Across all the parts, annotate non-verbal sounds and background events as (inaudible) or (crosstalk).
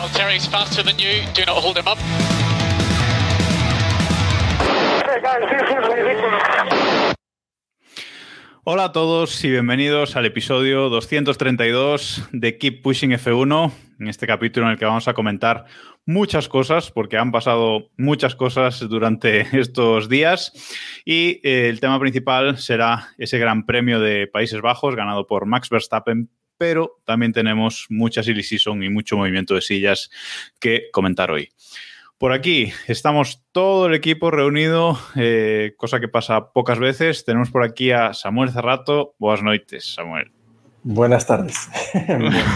Valtteri's faster than you. Do not hold him up. Hola a todos y bienvenidos al episodio 232 de Keep Pushing F1, en este capítulo en el que vamos a comentar muchas cosas, porque han pasado muchas cosas durante (laughs) estos días, y eh, el tema principal será ese Gran Premio de Países Bajos ganado por Max Verstappen, pero también tenemos mucha silly season y mucho movimiento de sillas que comentar hoy. Por aquí estamos todo el equipo reunido, eh, cosa que pasa pocas veces. Tenemos por aquí a Samuel Cerrato. Buenas noches, Samuel. Buenas tardes. (laughs)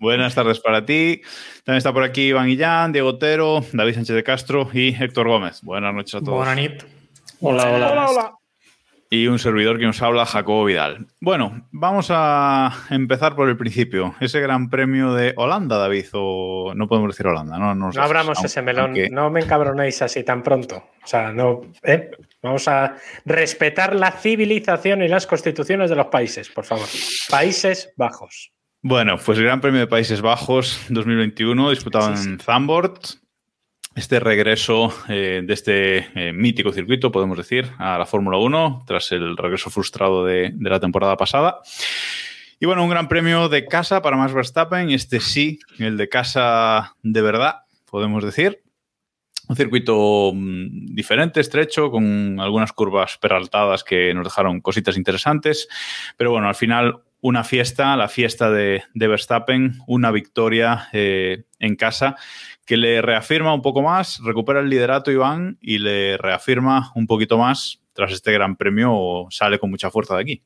Buenas tardes para ti. También está por aquí Iván Illán, Diego Otero, David Sánchez de Castro y Héctor Gómez. Buenas noches a todos. Buenas nit. Hola, hola. Hola, hola. Y un servidor que nos habla, Jacobo Vidal. Bueno, vamos a empezar por el principio. Ese gran premio de Holanda, David, o no podemos decir Holanda, ¿no? No abramos aunque- ese melón. aunque- No me encabronéis así tan pronto. O sea, no. ¿eh? Vamos a respetar la civilización y las constituciones de los países, por favor. Países Bajos. Bueno, pues el Gran Premio de Países Bajos 2021, disputado Sí, sí. en Zandvoort. Este regreso eh, de este eh, mítico circuito, podemos decir, a la Fórmula 1, tras el regreso frustrado de, la temporada pasada. Y bueno, un gran premio de casa para Max Verstappen, este sí, el de casa de verdad, podemos decir. Un circuito mm, diferente, estrecho, con algunas curvas peraltadas que nos dejaron cositas interesantes. Pero bueno, al final una fiesta, la fiesta de, de Verstappen, una victoria eh, en casa que le reafirma un poco más, recupera el liderato Iván y le reafirma un poquito más tras este gran premio, sale con mucha fuerza de aquí.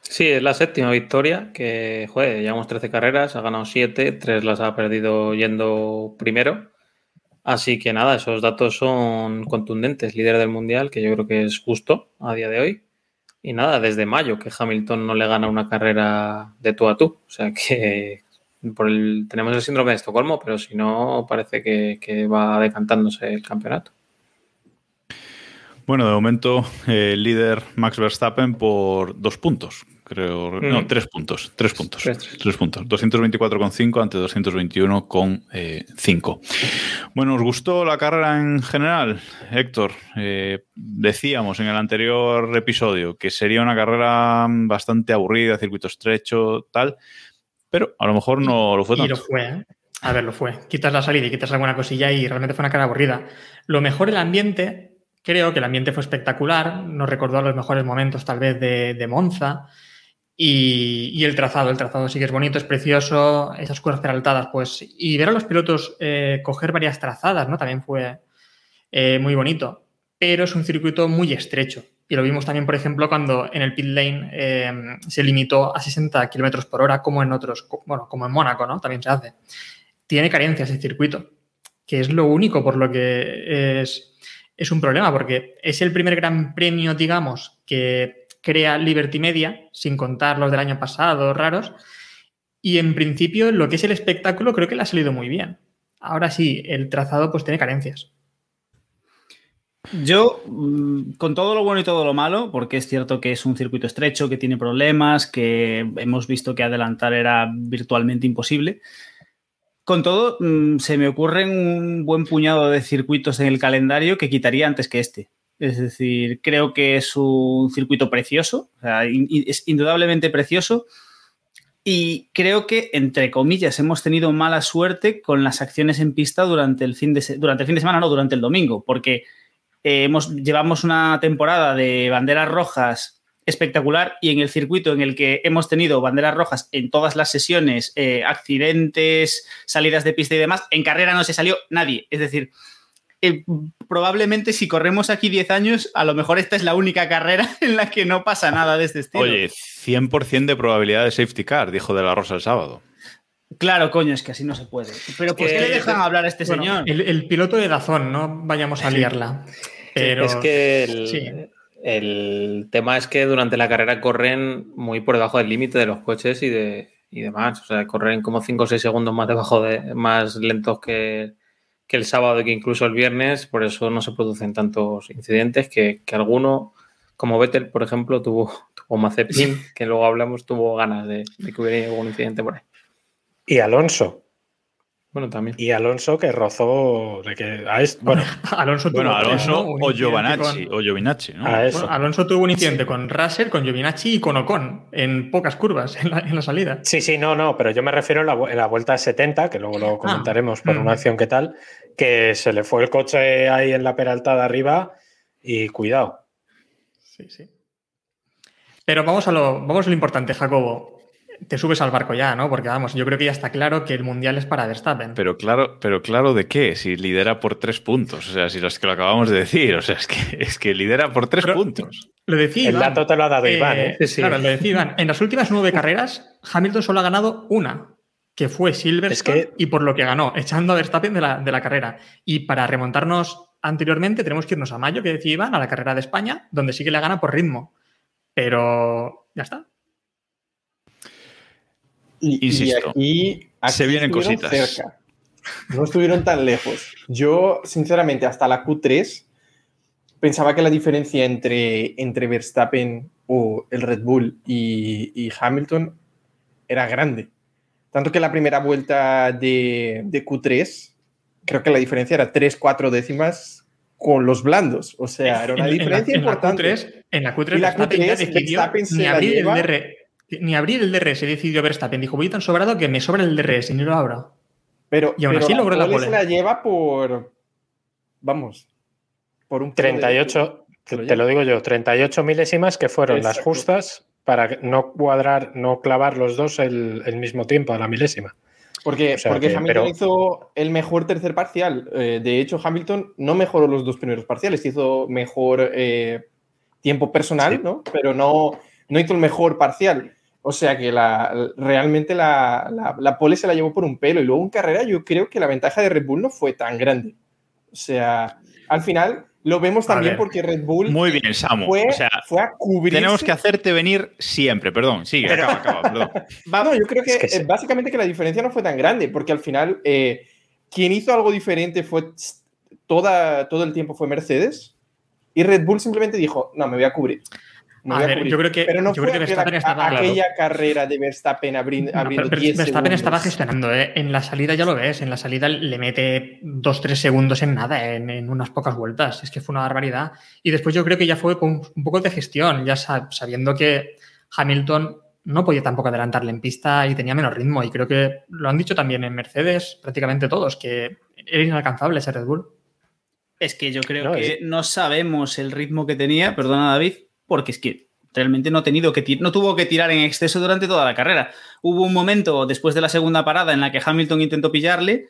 Sí, es la séptima victoria que, joder, llevamos 13 carreras, ha ganado 7, 3 las ha perdido yendo primero. Así que nada, esos datos son contundentes. Líder del mundial, que yo creo que es justo a día de hoy. Y nada, desde mayo que Hamilton no le gana una carrera de tú a tú. O sea que por el, tenemos el síndrome de Estocolmo, pero si no, parece que, que va decantándose el campeonato. Bueno, de momento eh, el líder Max Verstappen por dos puntos, creo. No, Mm. tres puntos. Tres puntos. Tres, tres. Tres puntos. 224,5 ante 221,5. Bueno, ¿os gustó la carrera en general, Héctor? Eh, decíamos en el anterior episodio que sería una carrera bastante aburrida, circuito estrecho, tal. Pero a lo mejor no lo fue Y lo tanto. fue, ¿eh? A ver, lo fue. Quitas la salida y quitas alguna cosilla y realmente fue una cara aburrida. Lo mejor el ambiente, creo que el ambiente fue espectacular. Nos recordó los mejores momentos, tal vez, de, de Monza. Y, y el trazado, el trazado sí que es bonito, es precioso. Esas curvas peraltadas, pues. Y ver a los pilotos eh, coger varias trazadas, ¿no? También fue eh, muy bonito. Pero es un circuito muy estrecho. Y lo vimos también, por ejemplo, cuando en el pit lane eh, se limitó a 60 kilómetros por hora, como en otros, bueno, como en Mónaco, ¿no? También se hace. Tiene carencias el circuito, que es lo único por lo que es, es un problema, porque es el primer gran premio, digamos, que crea Liberty Media, sin contar los del año pasado, raros. Y en principio, lo que es el espectáculo, creo que le ha salido muy bien. Ahora sí, el trazado pues tiene carencias. Yo, mm, con todo lo bueno y todo lo malo, porque es cierto que es un circuito estrecho, que tiene problemas, que hemos visto que adelantar era virtualmente imposible. Con todo, mm, se me ocurren un buen puñado de circuitos en el calendario que quitaría antes que este. Es decir, creo que es un circuito precioso, es indudablemente precioso. Y creo que, entre comillas, hemos tenido mala suerte con las acciones en pista durante el fin de, durante el fin de semana, no, durante el domingo, porque eh, hemos, llevamos una temporada de banderas rojas espectacular y en el circuito en el que hemos tenido banderas rojas en todas las sesiones, eh, accidentes, salidas de pista y demás, en carrera no se salió nadie. Es decir, eh, probablemente si corremos aquí 10 años, a lo mejor esta es la única carrera (laughs) en la que no pasa nada de este estilo. Oye, 100% de probabilidad de safety car, dijo De La Rosa el sábado. Claro, coño, es que así no se puede. Pero ¿por qué le dejan hablar a este Bueno, señor? El, el piloto de Dazón, no vayamos a liarla. Pero es que el, sí. el tema es que durante la carrera corren muy por debajo del límite de los coches y de y demás. O sea, corren como 5 o 6 segundos más debajo de más lentos que, que el sábado y que incluso el viernes. Por eso no se producen tantos incidentes que, que alguno, como Vettel, por ejemplo, tuvo, tuvo Mazepin, que luego hablamos, tuvo ganas de, de que hubiera algún incidente por ahí. Y Alonso. Bueno, también. Y Alonso que rozó de que a bueno, (laughs) Alonso tuvo Bueno, Alonso un o incidente Giovanacci, con- o Giovinacci, ¿no? a eso. Bueno, Alonso tuvo un incidente con Russell, con Giovinacci y con Ocon en pocas curvas (laughs) en la, en la salida. Sí, sí, no, no, pero yo me refiero en la, en la vuelta 70, que luego lo comentaremos por mm. una acción que tal, que se le fue el coche ahí en la peralta de arriba y cuidado. Sí, sí. Pero vamos a lo, vamos a lo importante, Jacobo. Te subes al barco ya, ¿no? Porque vamos, yo creo que ya está claro que el mundial es para Verstappen. Pero claro, pero claro de qué, si lidera por tres puntos, o sea, si los que lo acabamos de decir, o sea, es que, (laughs) es que lidera por tres Pero- puntos. Lo decía El Iván. dato te lo ha dado Iván, ¿eh? Sí, sí. Claro, lo decía Iván. En las últimas nueve carreras, Hamilton solo ha ganado una, que fue Silverstone, Es que- y por lo que ganó, echando a Verstappen de la, de la carrera. Y para remontarnos anteriormente, tenemos que irnos a mayo, que decía Iván, a la carrera de España, donde sí que le gana por ritmo. Pero ya está. Y, y Insisto, aquí, aquí se vienen cositas. cerca. No estuvieron tan lejos. Yo, sinceramente, hasta la Q3 pensaba que la diferencia entre, entre Verstappen o el Red Bull y, y Hamilton era grande. Tanto que la primera vuelta de, de Q3, creo que la diferencia era 3-4 décimas con los blandos. O sea, era una En- en la- diferencia en la importante. Q3, en la Q3, Y la Verstappen ya Q3, decidió Verstappen se ni la abrir, lleva- el ni abrir el DRS, decidió Verstappen. Dijo, voy tan sobrado que me sobra el DRS y ni lo abro. Pero, Y aún pero así logró la pole la lleva por. Vamos. Por un kilo de- 38, Se lo te, te lo digo yo, 38 milésimas que fueron las justas para no cuadrar, no clavar los dos el, el mismo tiempo a la milésima. Porque, O sea porque que- Hamilton pero- hizo el mejor tercer parcial. Eh, de hecho, Hamilton no mejoró los dos primeros parciales, hizo mejor eh, tiempo personal, Sí. ¿no? Pero no, no hizo el mejor parcial. O sea que la, realmente la, la, la pole se la llevó por un pelo. Y luego en carrera yo creo que la ventaja de Red Bull no fue tan grande. O sea, al final lo vemos también ver. porque Red Bull Muy bien, Samu. fue, o sea, fue a cubrir. tenemos que hacerte venir siempre, perdón, sigue, acaba, acaba, perdón. (laughs) No, yo creo que, Es que sí. eh, básicamente que la diferencia no fue tan grande, porque al final eh, quien hizo algo diferente fue toda, todo el tiempo fue Mercedes y Red Bull simplemente dijo, no, me voy a cubrir. A voy a ver, cubrir". yo creo que- Pero no yo fue creo que aquella, Verstappen estaba claro. aquella carrera de Verstappen abri- No, abriendo pero- pero 10 Verstappen estaba gestionando, ¿eh? En la salida ya lo ves, en la salida le mete 2-3 segundos en nada, en, en unas pocas vueltas. Es que fue una barbaridad. Y después yo creo que ya fue con un poco de gestión, ya sab- sabiendo que Hamilton no podía tampoco adelantarle en pista y tenía menos ritmo. Y creo que lo han dicho también en Mercedes, prácticamente todos, que era inalcanzable ese Red Bull. Es que yo creo No, que es- no sabemos el ritmo que tenía, perdona David, porque es que realmente no, tenido que no tuvo que tirar en exceso durante toda la carrera. Hubo un momento después de la segunda parada en la que Hamilton intentó pillarle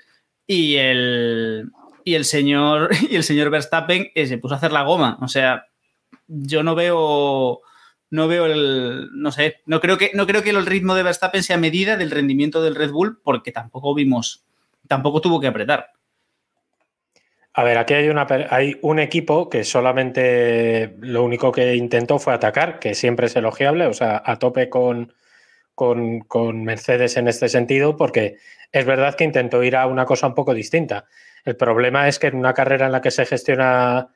y el, y el, señor, (laughs) y el señor Verstappen eh, se puso a hacer la goma. O sea, yo no veo... No veo el. No sé. No creo, que, no creo que el ritmo de Verstappen sea medida del rendimiento del Red Bull, porque tampoco vimos. Tampoco tuvo que apretar. A ver, aquí hay, una, hay un equipo que solamente lo único que intentó fue atacar, que siempre es elogiable, o sea, a tope con, con, Mercedes en este sentido, porque es verdad que intentó ir a una cosa un poco distinta. El problema es que en una carrera en la que se gestiona,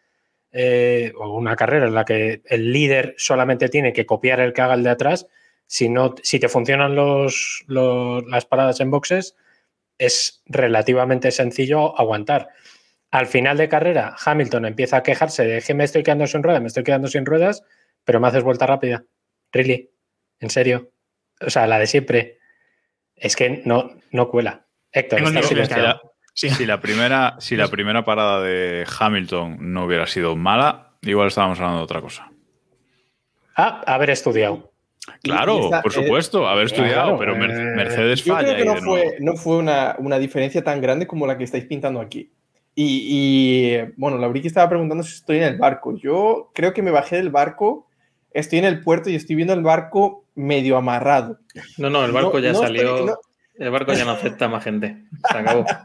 eh, o una carrera en la que el líder solamente tiene que copiar el que haga el de atrás, si, no, si te funcionan los- las paradas en boxes, es relativamente sencillo aguantar. Al final de carrera, Hamilton empieza a quejarse de que me estoy quedando sin ruedas, me estoy quedando sin ruedas, pero me haces vuelta rápida. Really, en serio. O sea, la de siempre. Es que no, no cuela. Héctor, silenciado. Sí. Si la primera, si la primera parada de Hamilton no hubiera sido mala, igual estábamos hablando de otra cosa. Ah, haber estudiado. Claro, esta- por supuesto, haber estudiado, claro, pero eh, Mercedes Yo falla. creo que no fue, no fue una, una diferencia tan grande como la que estáis pintando aquí. Y, y, bueno, la Briki estaba preguntando si estoy en el barco. Yo creo que me bajé del barco, estoy en el puerto y estoy viendo el barco medio amarrado. No, no, el barco No- ya no salió. estoy- no- El barco ya no acepta más gente. Se acabó. (laughs)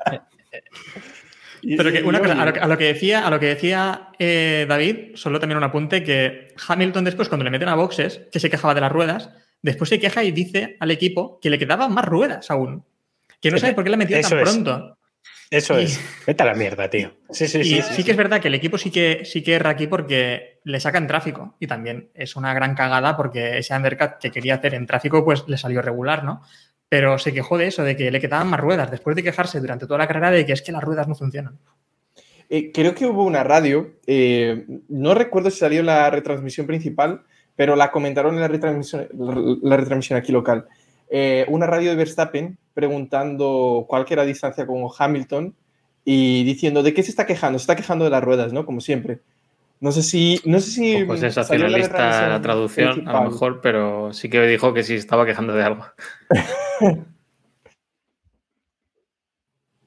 Pero que una cosa, a lo, que- a lo que decía, a lo que decía eh, David, solo también un apunte que Hamilton después, cuando le meten a boxes, que se quejaba de las ruedas, después se queja y dice al equipo que le quedaban más ruedas aún. Que no sabe por qué la metió tan es. pronto. Eso Y- es. Vete a la mierda, tío. Sí, sí, y sí. sí, sí, sí. que es verdad que el equipo sí que, sí que erra aquí porque le sacan tráfico. Y también es una gran cagada porque ese undercut que quería hacer en tráfico, pues le salió regular, ¿no? Pero se quejó de eso, de que le quedaban más ruedas, después de quejarse durante toda la carrera de que es que las ruedas no funcionan. Eh, creo que hubo una radio, eh, no recuerdo si salió en la retransmisión principal, pero la comentaron en la retransmisión, la retransmisión aquí local. Eh, una radio de Verstappen preguntando cuál que era la distancia con Hamilton y diciendo de qué se está quejando. Se está quejando de las ruedas, ¿no? Como siempre. No sé si. No sé si Pues la sensacionalista la retransmisión traducción, a lo mejor, pero sí que dijo que sí estaba quejando de algo. (laughs)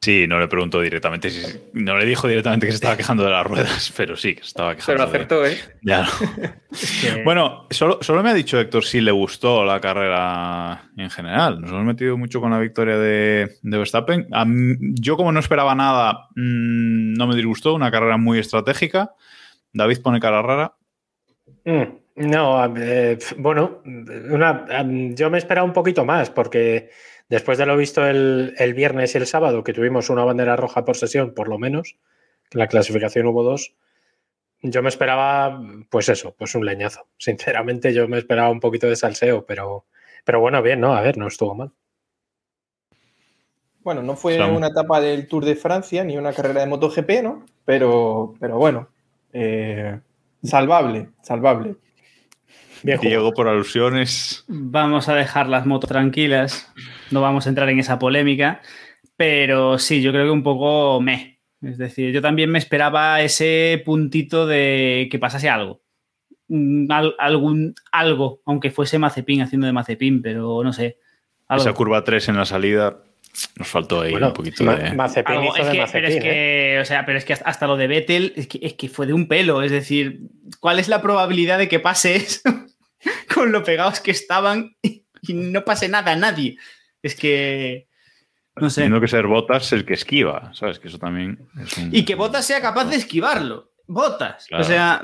Sí, no le preguntó directamente, si- no le dijo directamente que se estaba quejando de las ruedas, (laughs) pero sí, que se estaba quejando. Pero de- acertó, ¿eh? Ya. (laughs) Bueno, solo, solo me ha dicho Héctor si le gustó la carrera en general. Nos hemos metido mucho con la victoria de, de Verstappen. A mí- yo, como no esperaba nada, mm, no me disgustó. Una carrera muy estratégica. David pone cara rara. Mm, No, eh, bueno, una- yo me esperaba un poquito más porque después de lo visto el, el viernes y el sábado, que tuvimos una bandera roja por sesión, por lo menos, que en la clasificación hubo dos, yo me esperaba, pues eso, pues un leñazo. (laughs) Sinceramente, yo me esperaba un poquito de salseo, pero, pero bueno, bien, ¿no? A ver, no estuvo mal. Bueno, no fue una etapa del Tour de Francia ni una carrera de MotoGP, ¿no? Pero, pero bueno, eh, salvable, salvable. Diego, por alusiones. Vamos a dejar las motos tranquilas, no vamos a entrar en esa polémica, pero sí, yo creo que un poco me. Es decir, yo también me esperaba ese puntito de que pasase algo. Mm, al- algún, algo, aunque fuese Mazepin haciendo de Mazepin, pero no sé. algo. Esa curva 3 en la salida nos faltó ahí Bueno, un poquito Ma- de. Mazepin Algo, hizo es de que, Mazepin, pero es ¿eh? que, o sea, pero es que hasta, lo de Vettel es que, es que fue de un pelo. Es decir, ¿cuál es la probabilidad de que pase eso (laughs) con lo pegados que estaban (laughs) y no pase nada a nadie? Es que no sé. Teniendo que ser Botas el que esquiva, ¿sabes? Que eso también es un. Y que Botas sea capaz de esquivarlo. Botas. Claro. O sea,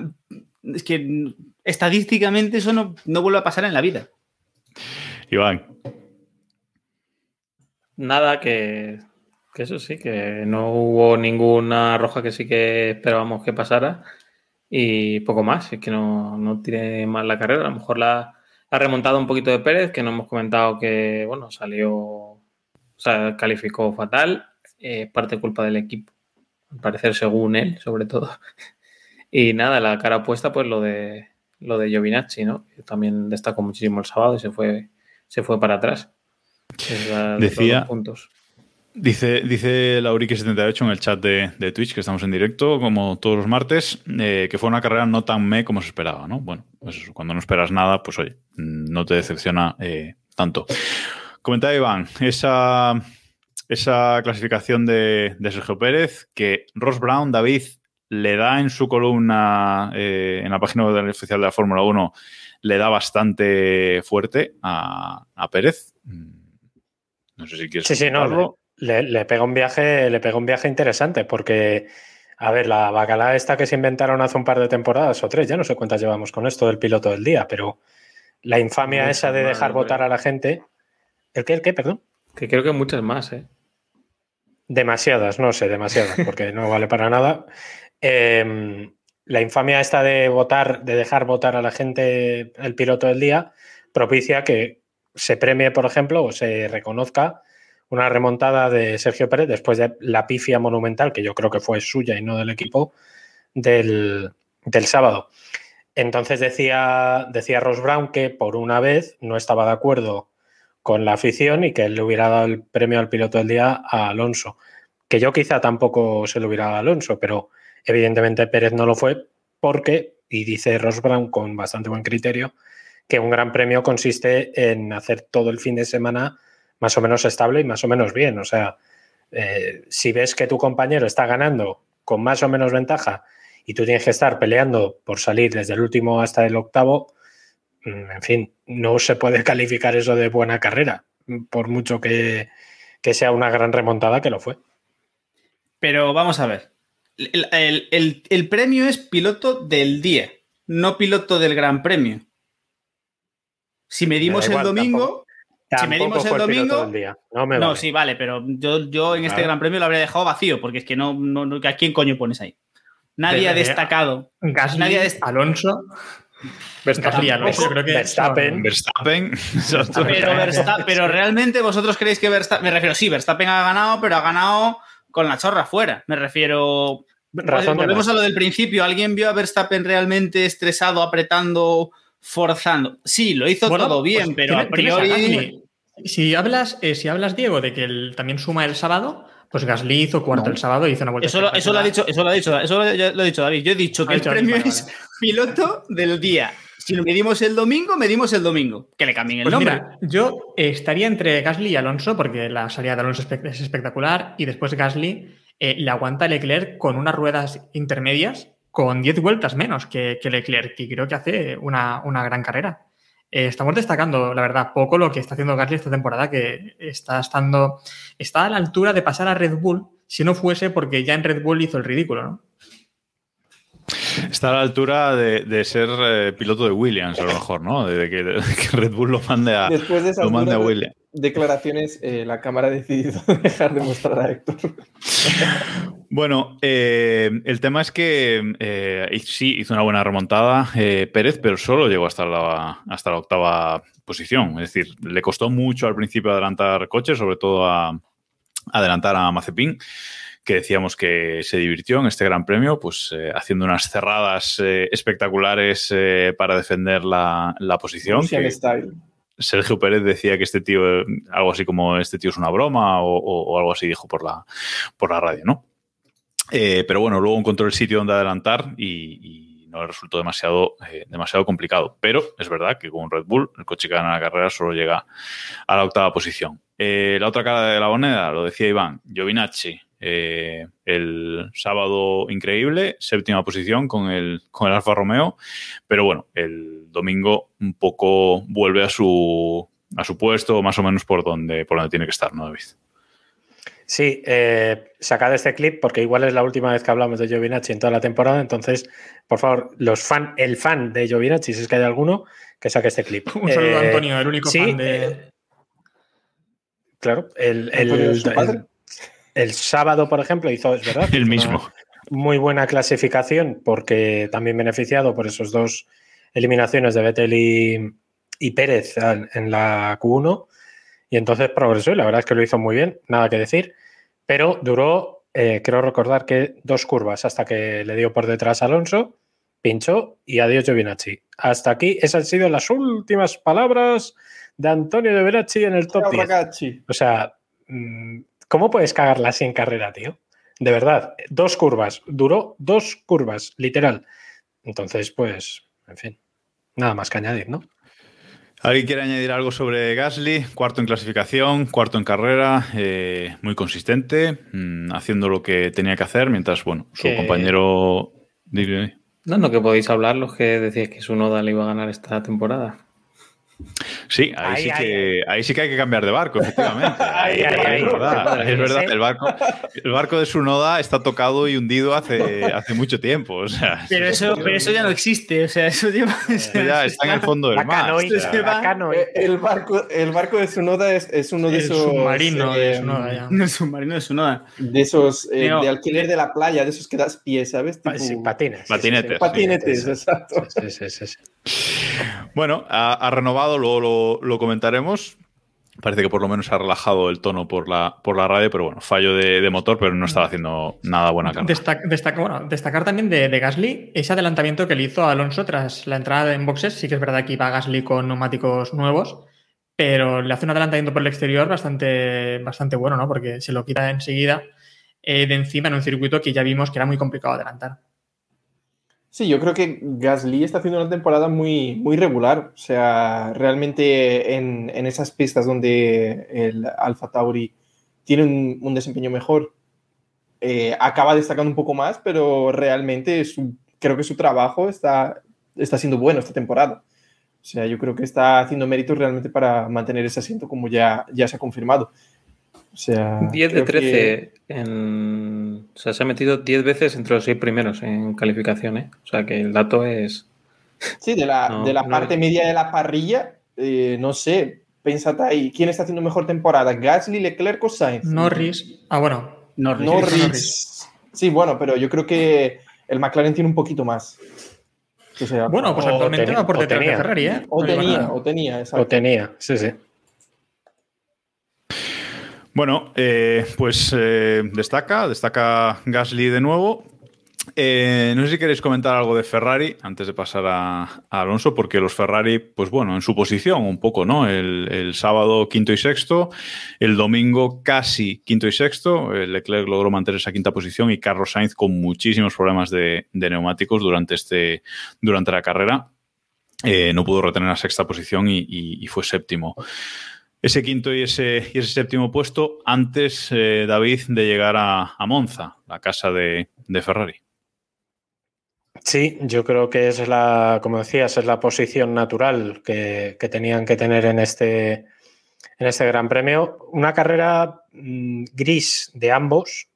es que estadísticamente eso no, no vuelve a pasar en la vida. Iván, Nada, que, que eso sí, que no hubo ninguna roja que sí que esperábamos que pasara y poco más, es que no, no tiré mal la carrera, a lo mejor la ha remontado un poquito de Pérez, que no hemos comentado que, bueno, salió, o sea, calificó fatal, eh, parte culpa del equipo, al parecer según él, sobre todo. (laughs) Y nada, la cara puesta, pues lo de lo de Giovinacci, ¿no? También destacó muchísimo el sábado y se fue, se fue para atrás. La- de Decía- puntos. Dice, dice Laurique78 en el chat de, de Twitch, que estamos en directo, como todos los martes, eh, que fue una carrera no tan me como se esperaba, ¿no? Bueno, pues eso, cuando no esperas nada, pues oye, no te decepciona eh, tanto. Comentaba Iván, esa, esa clasificación de, de Sergio Pérez, que Ross Brown, David, le da en su columna, eh, en la página web oficial de la Fórmula 1, le da bastante fuerte a, a Pérez. No sé si quieres Sí, sí, no. Le, le pega un viaje, le pega un viaje interesante, porque, a ver, la bacalá esta que se inventaron hace un par de temporadas o tres, ya no sé cuántas llevamos con esto del piloto del día, pero la infamia Muchas esa de dejar hombre. votar a la gente. ¿El qué? ¿El qué? Perdón. Que creo que muchas más, ¿eh? Demasiadas, no sé, demasiadas, porque no vale para nada. Eh, la infamia esta de votar, de dejar votar a la gente el piloto del día, propicia que se premie, por ejemplo, o se reconozca una remontada de Sergio Pérez después de la pifia monumental, que yo creo que fue suya y no del equipo, del, del sábado. Entonces decía, decía Ross Brown que por una vez no estaba de acuerdo con la afición y que le hubiera dado el premio al piloto del día a Alonso. Que yo quizá tampoco se lo hubiera dado a Alonso, pero evidentemente Pérez no lo fue porque, y dice Ross Brown con bastante buen criterio, que un gran premio consiste en hacer todo el fin de semana más o menos estable y más o menos bien. O sea, eh, si ves que tu compañero está ganando con más o menos ventaja y tú tienes que estar peleando por salir desde el último hasta el octavo, mm, en fin, no se puede (laughs) calificar eso de buena carrera, por mucho que, que sea una gran remontada, que lo fue. Pero vamos a ver. El, el- el- el premio es piloto del día, no piloto del Gran Premio. Si medimos el domingo, si medimos el domingo. día. No me No, vale. sí, vale, pero yo, yo en este. Gran Premio lo habría dejado vacío, porque es que no, no, no- ¿a quién coño pones ahí? Nadie ha destacado. Gasly, Nadie ha dest- Alonso. Gasly, Alonso, yo creo que Verstappen. son- Verstappen. (laughs) Pero, realmente vosotros creéis que Verstappen. Me refiero, sí, Verstappen ha ganado, pero ha ganado con la chorra fuera. Me refiero. Razón Volvemos a lo del principio. ¿Alguien vio a Verstappen realmente estresado, apretando, forzando? Sí, lo hizo Bueno, todo bien, pues pero a priori. Si hablas, eh, si hablas, Diego, de que él también suma el sábado, pues Gasly hizo cuarto No. el sábado y hizo una vuelta. Eso lo, eso lo ha dicho, eso lo ha dicho, eso lo, ha dicho David. Yo he dicho que Ha el premio vale, es vale. piloto del día. Si lo medimos el domingo, medimos el domingo. Que le cambien el Pues nombre. mira, yo eh, estaría entre Gasly y Alonso, porque la salida de Alonso es espectacular, y después Gasly eh, le aguanta a Leclerc con unas ruedas intermedias con 10 vueltas menos que, que Leclerc, y creo que hace una, una gran carrera. Eh, estamos destacando, la verdad, poco lo que está haciendo Gasly esta temporada, que está estando. está a la altura de pasar a Red Bull, si no fuese porque ya en Red Bull hizo el ridículo, ¿no? Está a la altura de, de ser eh, piloto de Williams, a lo mejor, ¿no? De que, de que Red Bull lo mande a, Después de esas lo mande a Williams. Declaraciones, eh, la Cámara ha decidido (laughs) dejar de mostrar a Héctor. Bueno, eh, el tema es que eh, sí hizo una buena remontada Pérez, pero solo llegó hasta la, hasta la octava posición. Es decir, le costó mucho al principio adelantar coches, sobre todo a adelantar a Mazepin, que decíamos que se divirtió en este Gran Premio, pues eh, haciendo unas cerradas eh, espectaculares eh, para defender la, la posición. Russian que- style. Sergio Pérez decía que este tío, eh, algo así como este tío es una broma o, algo así dijo por la, por la radio, ¿no? Eh, pero bueno, luego encontró el sitio donde adelantar y, no le resultó demasiado, eh, demasiado complicado. Pero es verdad que con Red Bull, el coche que gana la carrera solo llega a la octava posición. La otra cara de la moneda, lo decía Iván, Giovinacci, eh, el sábado increíble, séptima posición con el, con el Alfa Romeo, pero bueno, el domingo un poco vuelve a su, a su puesto, más o menos por donde, por donde tiene que estar, ¿no, David? Sí, eh, sacad este clip porque igual es la última vez que hablamos de Giovinacci en toda la temporada. Entonces, por favor, los fan, el fan de Giovinacci, si es que hay alguno, que saque este clip. (laughs) Un saludo a Eh, Antonio, el único sí, fan de. eh, Claro, el, el- el- el sábado, por ejemplo, hizo, es verdad, (laughs) El mismo. muy buena clasificación porque también beneficiado por esos dos eliminaciones de Vettel y, y Pérez en la Q1 y entonces progresó y la verdad es que lo hizo muy bien, nada que decir, pero duró, eh, creo recordar que dos curvas hasta que le dio por detrás a Alonso, pinchó y adiós Giovinacci. Hasta aquí, esas han sido las últimas palabras de Antonio Giovinacci en el top Chao, 10. ragazzi. O sea, mm, ¿cómo puedes cagarla así en carrera, tío? De verdad, dos curvas, duró dos curvas, literal. Entonces, pues, en fin, nada más que añadir, ¿no? ¿Alguien quiere añadir algo sobre Gasly? Cuarto en clasificación, cuarto en carrera, eh, muy consistente, mm, haciendo lo que tenía que hacer, mientras, bueno, su Que- compañero... No, no, que podéis hablar los que decíais que su Noda le iba a ganar esta temporada. Sí, ahí, Ay, sí ay, que, ahí sí que hay que cambiar de barco, efectivamente. (laughs) Es verdad, es verdad. El barco, el barco de Sunoda está tocado y hundido hace, hace mucho tiempo. O sea, (laughs) Pero eso, pero eso ya no existe. O sea, eso lleva. ya (laughs) está en el fondo del mar. Eh, El barco, el barco de Sunoda es, es uno de el esos. submarino de eh, ya. Es submarino de su nada. De esos eh, de alquiler de la playa, de esos que das pie, ¿sabes? Pa- Tipo- sí, patines. Patinetes. Patinetes, exacto. Sí, sí, sí, sí. Bueno, ha, renovado, luego lo, comentaremos. Parece que por lo menos ha relajado el tono por la, por la radio, pero bueno, fallo de, motor, pero no estaba haciendo nada buena carrera. Bueno, destacar también de, de Gasly ese adelantamiento que le hizo a Alonso tras la entrada en boxes. Sí que es verdad que iba Gasly con neumáticos nuevos, pero le hace un adelantamiento por el exterior bastante, bastante bueno, ¿no? Porque se lo quita enseguida eh, de encima en un circuito que ya vimos que era muy complicado adelantar. Sí, yo creo que Gasly está haciendo una temporada muy, muy regular. O sea, realmente en, en esas pistas donde el Alfa Tauri tiene un, un desempeño mejor, eh, acaba destacando un poco más, pero realmente su- creo que su trabajo está, está siendo bueno esta temporada. O sea, yo creo que está haciendo méritos realmente para mantener ese asiento como ya, ya se ha confirmado. O sea, 10 de creo 13 que- en... O sea, se ha metido 10 veces entre los 6 primeros en calificación, ¿eh? O sea, que el dato es... Sí, de la, No, de la no parte es- media de la parrilla, eh, no sé, pensate ahí, ¿quién está haciendo mejor temporada? ¿Gasly, Leclerc o Sainz? Norris. Ah, bueno. Norris. Norris. Norris. Sí, bueno, pero yo creo que el McLaren tiene un poquito más. O sea, Bueno, pues actualmente va por detrás de. Ferrari, ¿eh? o tenía, o tenía, exacto. O tenía, sí, sí. Bueno, eh, pues eh, destaca, destaca Gasly de nuevo. Eh, no sé si queréis comentar algo de Ferrari antes de pasar a, Alonso, porque los Ferrari, pues bueno, en su posición un poco, ¿no? El, sábado quinto y sexto, el domingo casi quinto y sexto, Leclerc logró mantener esa quinta posición y Carlos Sainz con muchísimos problemas de, neumáticos durante, este, durante la carrera. no pudo retener la sexta posición y fue séptimo ese quinto y ese, y ese séptimo puesto antes, eh, David, de llegar a, a Monza, la casa de, de Ferrari. Sí, yo creo que es la, como decías, es la posición natural que, que tenían que tener en este, en este Gran Premio. Una carrera mm, gris de ambos,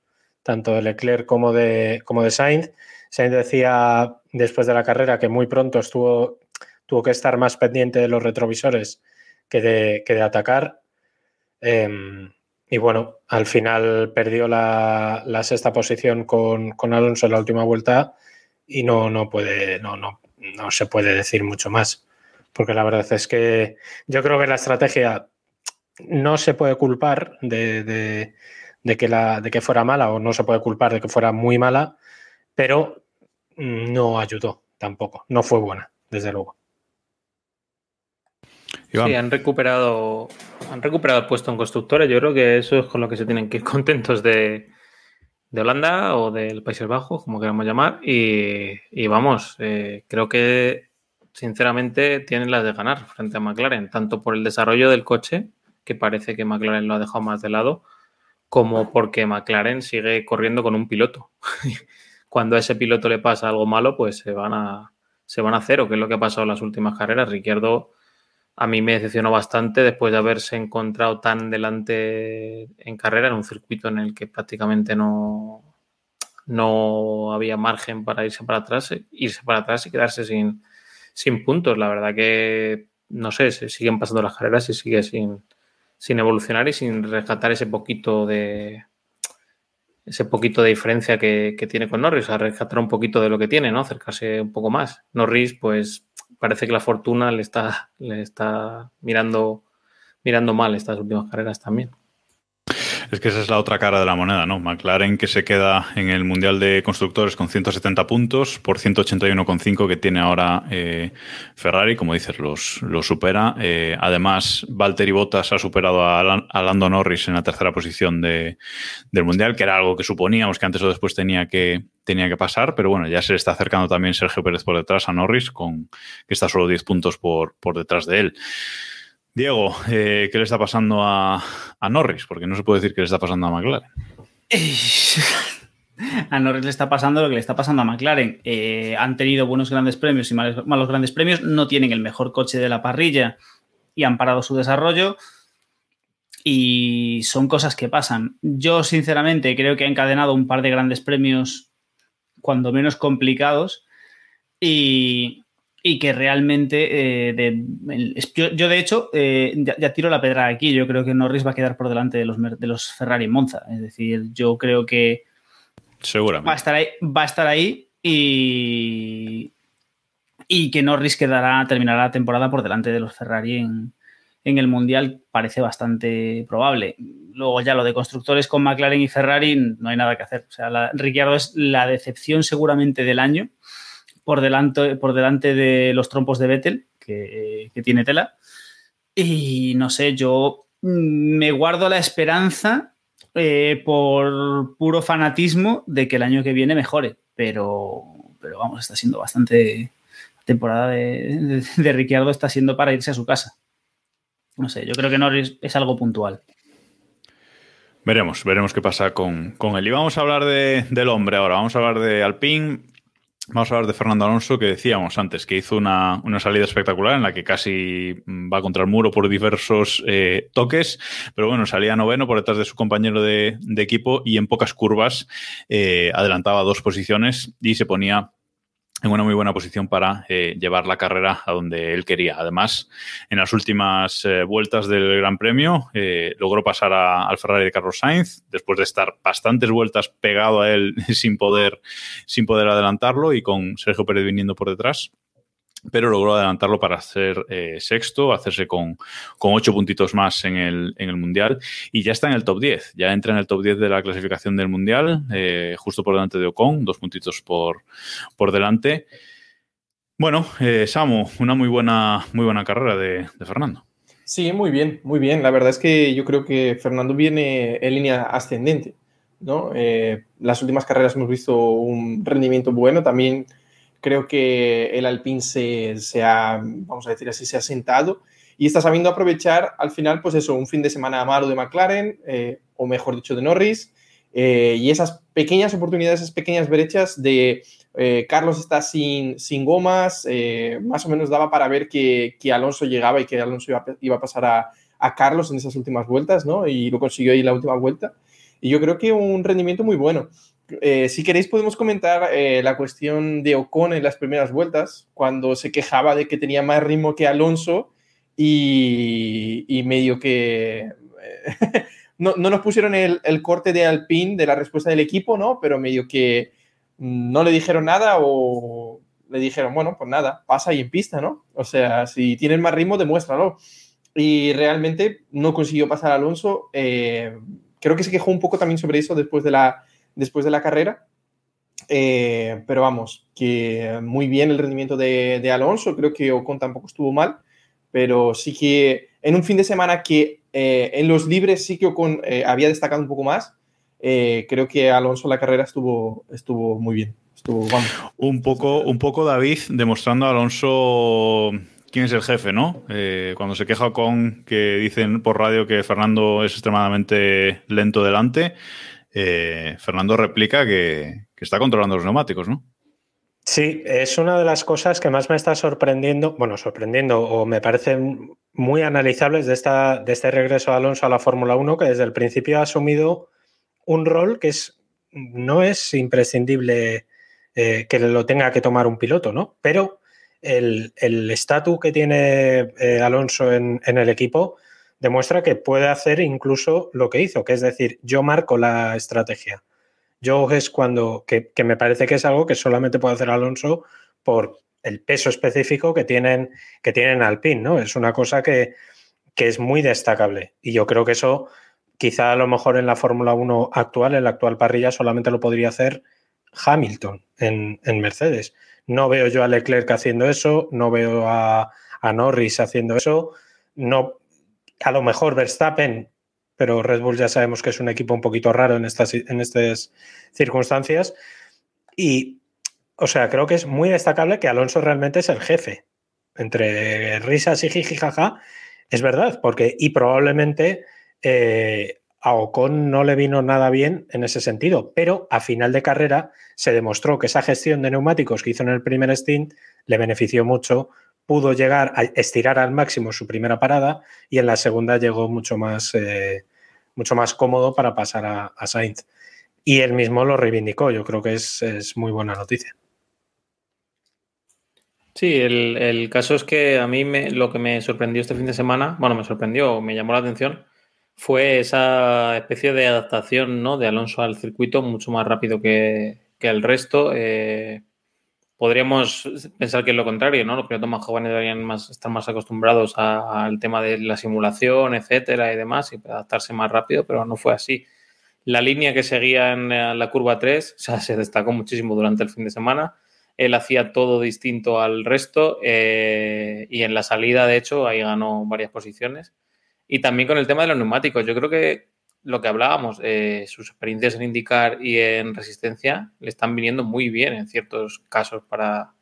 tanto de Leclerc como de, como de Sainz. Sainz decía después de la carrera que muy pronto estuvo, tuvo que estar más pendiente de los retrovisores que de, que de atacar. Em, y bueno, al final perdió la, sexta posición con, Alonso en la última vuelta y no, no puede, no, no, no se puede decir mucho más. Porque la verdad es que yo creo que la estrategia no se puede culpar de, de- de que la, de que fuera mala o no se puede culpar de que fuera muy mala, pero mm, no ayudó tampoco. No fue buena, desde luego. Iván. Sí, han recuperado, han recuperado puesto en constructores. Yo creo que eso es con lo que se tienen que ir contentos de, de Holanda o del Países Bajos, como queramos llamar. Y, y vamos, eh, creo que sinceramente tienen las de ganar frente a McLaren, tanto por el desarrollo del coche, que parece que McLaren lo ha dejado más de lado, como porque McLaren sigue corriendo con un piloto. (laughs) Cuando a ese piloto le pasa algo malo, pues se van a, se van a cero, que es lo que ha pasado en las últimas carreras. Ricciardo a mí me decepcionó bastante después de haberse encontrado tan delante en carrera en un circuito en el que prácticamente no, no había margen para irse para atrás, irse para atrás y quedarse sin, sin puntos. La verdad que, no sé, se siguen pasando las carreras y sigue sin, sin evolucionar y sin rescatar ese poquito de ese poquito de diferencia que, que tiene con Norris, a rescatar un poquito de lo que tiene, ¿no? Acercarse un poco más. Norris, pues parece que la fortuna le está, le está mirando, mirando mal estas últimas carreras también. Es que esa es la otra cara de la moneda, ¿no? McLaren que se queda en el Mundial de Constructores con 170 puntos por 181,5 que tiene ahora eh, Ferrari, como dices, los, supera. Eh, además, Valtteri Bottas ha superado a, Lan- a Lando Norris en la tercera posición de- del Mundial, que era algo que suponíamos que antes o después tenía que, tenía que pasar, pero bueno, ya se le está acercando también Sergio Pérez por detrás a Norris, con, que está solo 10 puntos por detrás de él. Diego, eh, ¿qué le está pasando a, Norris? Porque no se puede decir que le está pasando a McLaren. (laughs) A Norris le está pasando lo que le está pasando a McLaren. Eh, han tenido buenos grandes premios y malos grandes premios. No tienen el mejor coche de la parrilla y han parado su desarrollo. Y son cosas que pasan. Yo, sinceramente, creo que ha encadenado un par de grandes premios, cuando menos complicados, y, y que realmente. eh, de- yo, yo, de hecho, eh, ya, ya tiro la pedra aquí. Yo creo que Norris va a quedar por delante de los, de los Ferrari en Monza. Es decir, yo creo que Seguramente. va a estar ahí, va a estar ahí y, y que Norris quedará, terminará la temporada por delante de los Ferrari en, en el Mundial parece bastante probable. Luego ya lo de constructores con McLaren y Ferrari no hay nada que hacer. O sea, la, Ricciardo es la decepción seguramente del año por delante, por delante de los trompos de Vettel, que, que tiene tela. Y no sé, yo mm, me guardo la esperanza eh, por puro fanatismo de que el año que viene mejore, pero, pero vamos, está siendo bastante. Temporada de, de, de Ricciardo está siendo para irse a su casa. No sé, yo creo que Norris es algo puntual. Veremos, veremos qué pasa con, con él. Y vamos a hablar de- del hombre ahora, vamos a hablar de Alpine. Vamos a hablar de Fernando Alonso, que decíamos antes, que hizo una, una salida espectacular en la que casi va contra el muro por diversos eh, toques, pero bueno, salía noveno por detrás de su compañero de, de equipo y en pocas curvas eh, adelantaba dos posiciones y se ponía en una muy buena posición para eh, llevar la carrera a donde él quería. Además, en las últimas eh, vueltas del Gran Premio eh, logró pasar a, al Ferrari de Carlos Sainz después de estar bastantes vueltas pegado a él (laughs) sin poder, sin poder adelantarlo y con Sergio Pérez viniendo por detrás pero logró adelantarlo para ser eh, sexto, hacerse con, con, ocho puntitos más en el, en el, Mundial y ya está en el top 10, ya entra en el top 10 de la clasificación del Mundial, eh, justo por delante de Ocon, dos puntitos por, por delante. Bueno, eh, Samu, una muy buena, muy buena carrera de, de, Fernando. Sí, muy bien, muy bien. La verdad es que yo creo que Fernando viene en línea ascendente. ¿no? las últimas carreras hemos visto un rendimiento bueno, también creo que el Alpine se, se, ha, vamos a decir así, se ha sentado y está sabiendo aprovechar al final, pues eso, un fin de semana malo de McLaren, eh, o mejor dicho, de Norris, eh, y esas pequeñas oportunidades, esas pequeñas brechas de eh, Carlos está sin, sin gomas, eh, más o menos daba para ver que, que, Alonso llegaba y que Alonso iba, iba a pasar a, a, Carlos en esas últimas vueltas, ¿no? Y lo consiguió ahí en la última vuelta. Y yo creo que un rendimiento muy bueno. Eh, si queréis podemos comentar eh, la cuestión de Ocon en las primeras vueltas, cuando se quejaba de que tenía más ritmo que Alonso y, medio que... Eh, (laughs) no, no, nos pusieron el, el, corte de Alpine de la respuesta del equipo, ¿no? Pero medio que no le dijeron nada o le dijeron, bueno, pues nada, pasa y en pista, ¿no? O sea, si tienen más ritmo, demuéstralo. Y realmente no consiguió pasar Alonso. creo que se quejó un poco también sobre eso después de la después de la carrera. Eh, pero vamos, que muy bien el rendimiento de, de, Alonso, creo que Ocon tampoco estuvo mal, pero sí que en un fin de semana que eh, en los libres sí que Ocon eh, había destacado un poco más, eh, creo que Alonso la carrera estuvo, estuvo muy bien. Estuvo, vamos. Un, poco, un poco David demostrando a Alonso quién es el jefe, ¿no? Eh, cuando se queja con que dicen por radio que Fernando es extremadamente lento delante, eh, Fernando replica que, está controlando los neumáticos, ¿no? Sí, es una de las cosas que más me está sorprendiendo, bueno, sorprendiendo o me parecen muy analizables de, esta, de este regreso de Alonso a la Fórmula 1, que desde el principio ha asumido un rol que es, no es imprescindible eh, que lo tenga que tomar un piloto, ¿no? Pero el estatus que tiene eh, Alonso en el equipo demuestra que puede hacer incluso lo que hizo, que es decir, yo marco la estrategia. Yo es cuando, que, que me parece que es algo que solamente puede hacer Alonso por el peso específico que tienen, que tienen Alpine, ¿no? Es una cosa que, que es muy destacable. Y yo creo que eso, quizá a lo mejor en la Fórmula 1 actual, en la actual parrilla, solamente lo podría hacer Hamilton en, en, Mercedes. No veo yo a Leclerc haciendo eso, no veo a, a Norris haciendo eso, no, a lo mejor Verstappen, pero Red Bull ya sabemos que es un equipo un poquito raro en estas, en estas circunstancias. Y, o sea, creo que es muy destacable que Alonso realmente es el jefe. Entre risas y jijijaja, es verdad, porque y probablemente eh, a Ocon no le vino nada bien en ese sentido, pero a final de carrera se demostró que esa gestión de neumáticos que hizo en el primer stint le benefició mucho pudo llegar a estirar al máximo su primera parada y en la segunda llegó mucho más, eh, mucho más cómodo para pasar a, Sainz. Y él mismo lo reivindicó, yo creo que es, es muy buena noticia. Sí, el, el, caso es que a mí me, lo que me sorprendió este fin de semana, bueno, me sorprendió, me llamó la atención, fue esa especie de adaptación ¿no? de Alonso al circuito mucho más rápido que, que el resto. Eh, podríamos pensar que es lo contrario, ¿no? Los pilotos más jóvenes deberían más, estar más acostumbrados al tema de la simulación, etcétera y demás, y adaptarse más rápido, pero no fue así. La línea que seguía en la curva 3 o sea, (laughs) se destacó muchísimo durante el fin de semana. Él hacía todo distinto al resto eh, y en la salida, de hecho, ahí ganó varias posiciones. Y también con el tema de los neumáticos. Yo creo que lo que hablábamos, eh, sus experiencias en indicar y en resistencia le están viniendo muy bien en ciertos casos para,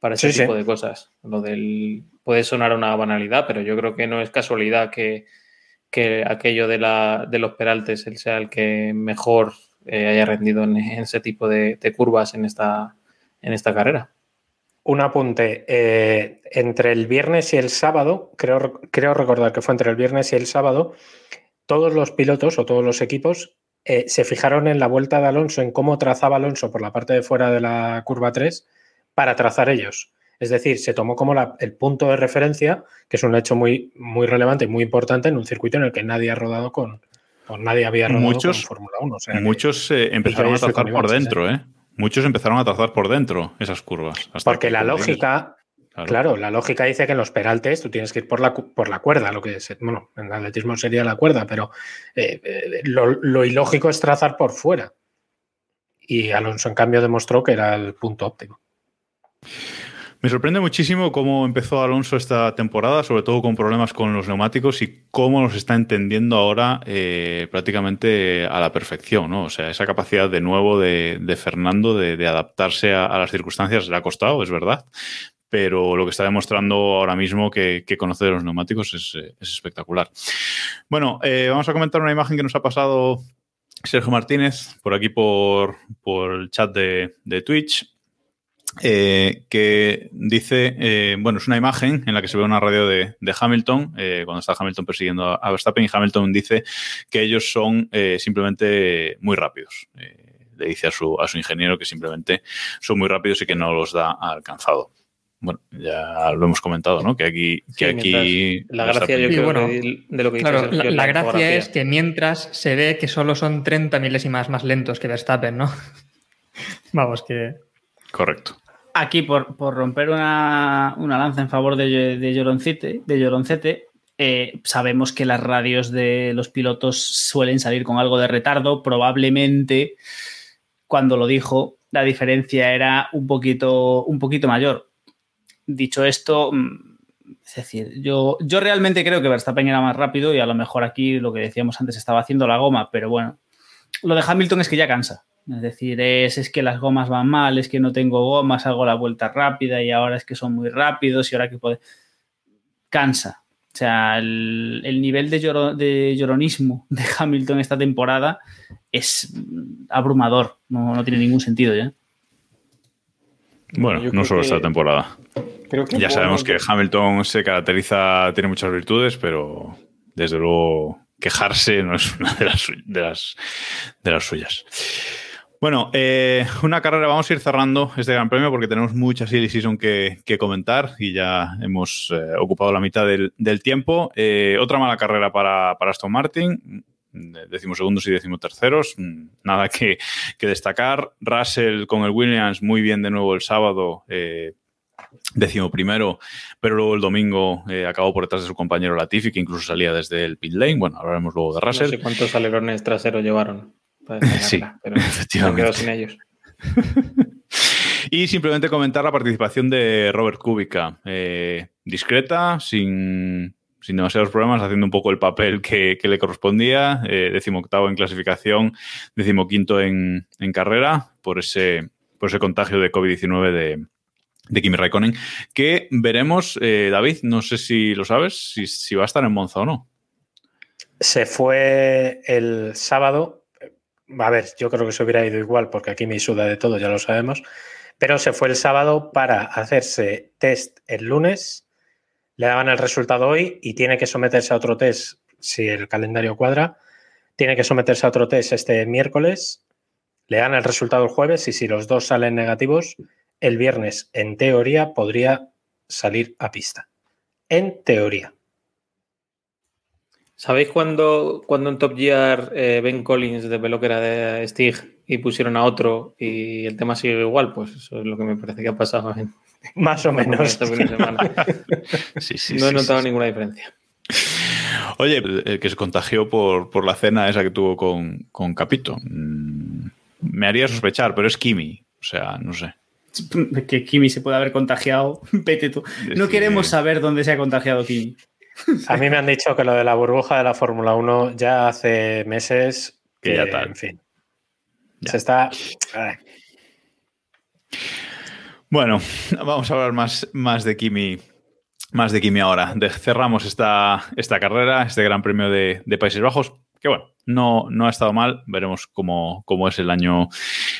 para ese sí, tipo sí. de cosas. Lo del puede sonar una banalidad, pero yo creo que no es casualidad que, que aquello de, la, de los peraltes él sea el que mejor eh, haya rendido en, en, ese tipo de, de, curvas en esta, en esta carrera. Un apunte. eh, entre el viernes y el sábado, creo, creo recordar que fue entre el viernes y el sábado, todos los pilotos o todos los equipos eh, se fijaron en la vuelta de Alonso, en cómo trazaba Alonso por la parte de fuera de la curva 3 para trazar ellos. Es decir, se tomó como la- el punto de referencia, que es un hecho muy, muy relevante y muy importante en un circuito en el que nadie ha rodado con, o nadie había rodado Muchos- con Fórmula 1. o sea que- Muchos eh, empezaron a trazar por dentro, ¿eh? Muchos empezaron a trazar por dentro esas curvas. hasta Porque que, la lógica, claro. claro. la lógica dice que en los peraltes tú tienes que ir por la, por la cuerda, lo que es, bueno, en el atletismo sería la cuerda, pero eh, eh, lo, lo ilógico es trazar por fuera. Y Alonso, en cambio, demostró que era el punto óptimo. Me sorprende muchísimo cómo empezó Alonso esta temporada, sobre todo con problemas con los neumáticos y cómo los está entendiendo ahora eh, prácticamente a la perfección, ¿no? O sea, esa capacidad de nuevo de, de Fernando de, de adaptarse a, a las circunstancias le ha costado, es verdad, pero lo que está demostrando ahora mismo que, conoce de los neumáticos es, eh, es espectacular. Bueno, eh, vamos a comentar una imagen que nos ha pasado Sergio Martínez por aquí por, el chat de, Twitch. eh, que dice, bueno, es una imagen en la que se ve una radio de, Hamilton, cuando está Hamilton persiguiendo a, Verstappen, y Hamilton dice que ellos son simplemente muy rápidos. Le dice a su, a su ingeniero que simplemente son muy rápidos y que no los da alcanzado. Bueno, ya lo hemos comentado, ¿no? Que aquí, que Sí, aquí La gracia, yo Sí, creo, bueno, de, de lo que dice Claro, Sergio la, la gracia es que mientras se ve que solo son 30 milésimas más lentos que Verstappen, ¿no? (laughs) Vamos, que. Correcto. Aquí, por, por romper una, una lanza en favor de, de Lloroncete, de Lloroncete eh, sabemos que las radios de los pilotos suelen salir con algo de retardo. Probablemente, cuando lo dijo, la diferencia era un poquito, un poquito mayor. Dicho esto, mm, es decir, yo, yo realmente creo que Verstappen era más rápido y a lo mejor aquí lo que decíamos antes estaba haciendo la goma, pero bueno, lo de Hamilton es que ya cansa. Es decir, es, es que las gomas van mal, es que no tengo gomas, hago la vuelta rápida y ahora es que son muy rápidos y ahora que puede... Cansa. O sea, el, el nivel de, lloro- de lloronismo de Hamilton esta temporada es abrumador. No, no tiene ningún sentido ya. Bueno, Yo no solo que- esta temporada. Creo que Ya sabemos que Hamilton se caracteriza, tiene muchas virtudes, pero desde luego quejarse no es una de las, de las, de las suyas. Bueno, eh, una carrera, vamos a ir cerrando este Gran Premio porque tenemos mucha silly season que, que comentar y ya hemos eh, ocupado la mitad del, del tiempo. Eh, otra mala carrera para, para Aston Martin, decimosegundos y decimoterceros, nada que, que destacar. Russell con el Williams muy bien de nuevo el sábado, eh, décimo primero, pero luego el domingo eh, acabó por detrás de su compañero Latifi, que incluso salía desde el pit lane. Bueno, hablaremos luego de No Russell. sé cuántos alerones traseros llevaron. para (laughs) Sí, pero efectivamente. sin ellos. (laughs) Y simplemente comentar la participación de Robert Kubica. Eh, discreta, sin, sin demasiados problemas, haciendo un poco el papel que, que le correspondía. Eh, decimoctavo en clasificación, decimoquinto en, en carrera, por ese, por ese contagio de COVID-19 de, de Kimi Raikkonen. Que veremos, eh, David, no sé si lo sabes, si, si va a estar en Monza o no. Se fue el sábado. A ver, yo creo que se hubiera ido igual porque aquí me suda de todo, ya lo sabemos. Pero se fue el sábado para hacerse test el lunes. Le daban el resultado hoy y tiene que someterse a otro test si el calendario cuadra. Tiene que someterse a otro test este miércoles. Le dan el resultado el jueves y si los dos salen negativos, el viernes, en teoría, podría salir a pista. En teoría. ¿Sabéis cuando, cuando en Top Gear eh, Ben Collins desveló que era de Stig y pusieron a otro y el tema sigue igual? Pues eso es lo que me parece que ha pasado en (laughs) Más o menos. este fin de semana. Sí, sí, no he sí, notado sí. ninguna diferencia. Oye, el el que se contagió por, por la cena esa que tuvo con, con Capito. mm, me haría sospechar, pero es Kimi. O sea, no sé. (laughs) Que Kimi se puede haber contagiado. (laughs) Vete tú. No queremos que- saber dónde se ha contagiado Kimi. A mí me han dicho que lo de la burbuja de la Fórmula 1 ya hace meses Que que, ya tal. en fin. Ya. Se está. ay, Bueno, (laughs) vamos a hablar más, más de Kimi. Más de Kimi ahora. Cerramos esta, esta carrera, este Gran Premio de, de Países Bajos, que bueno, no, no ha estado mal. Veremos cómo, cómo es el año,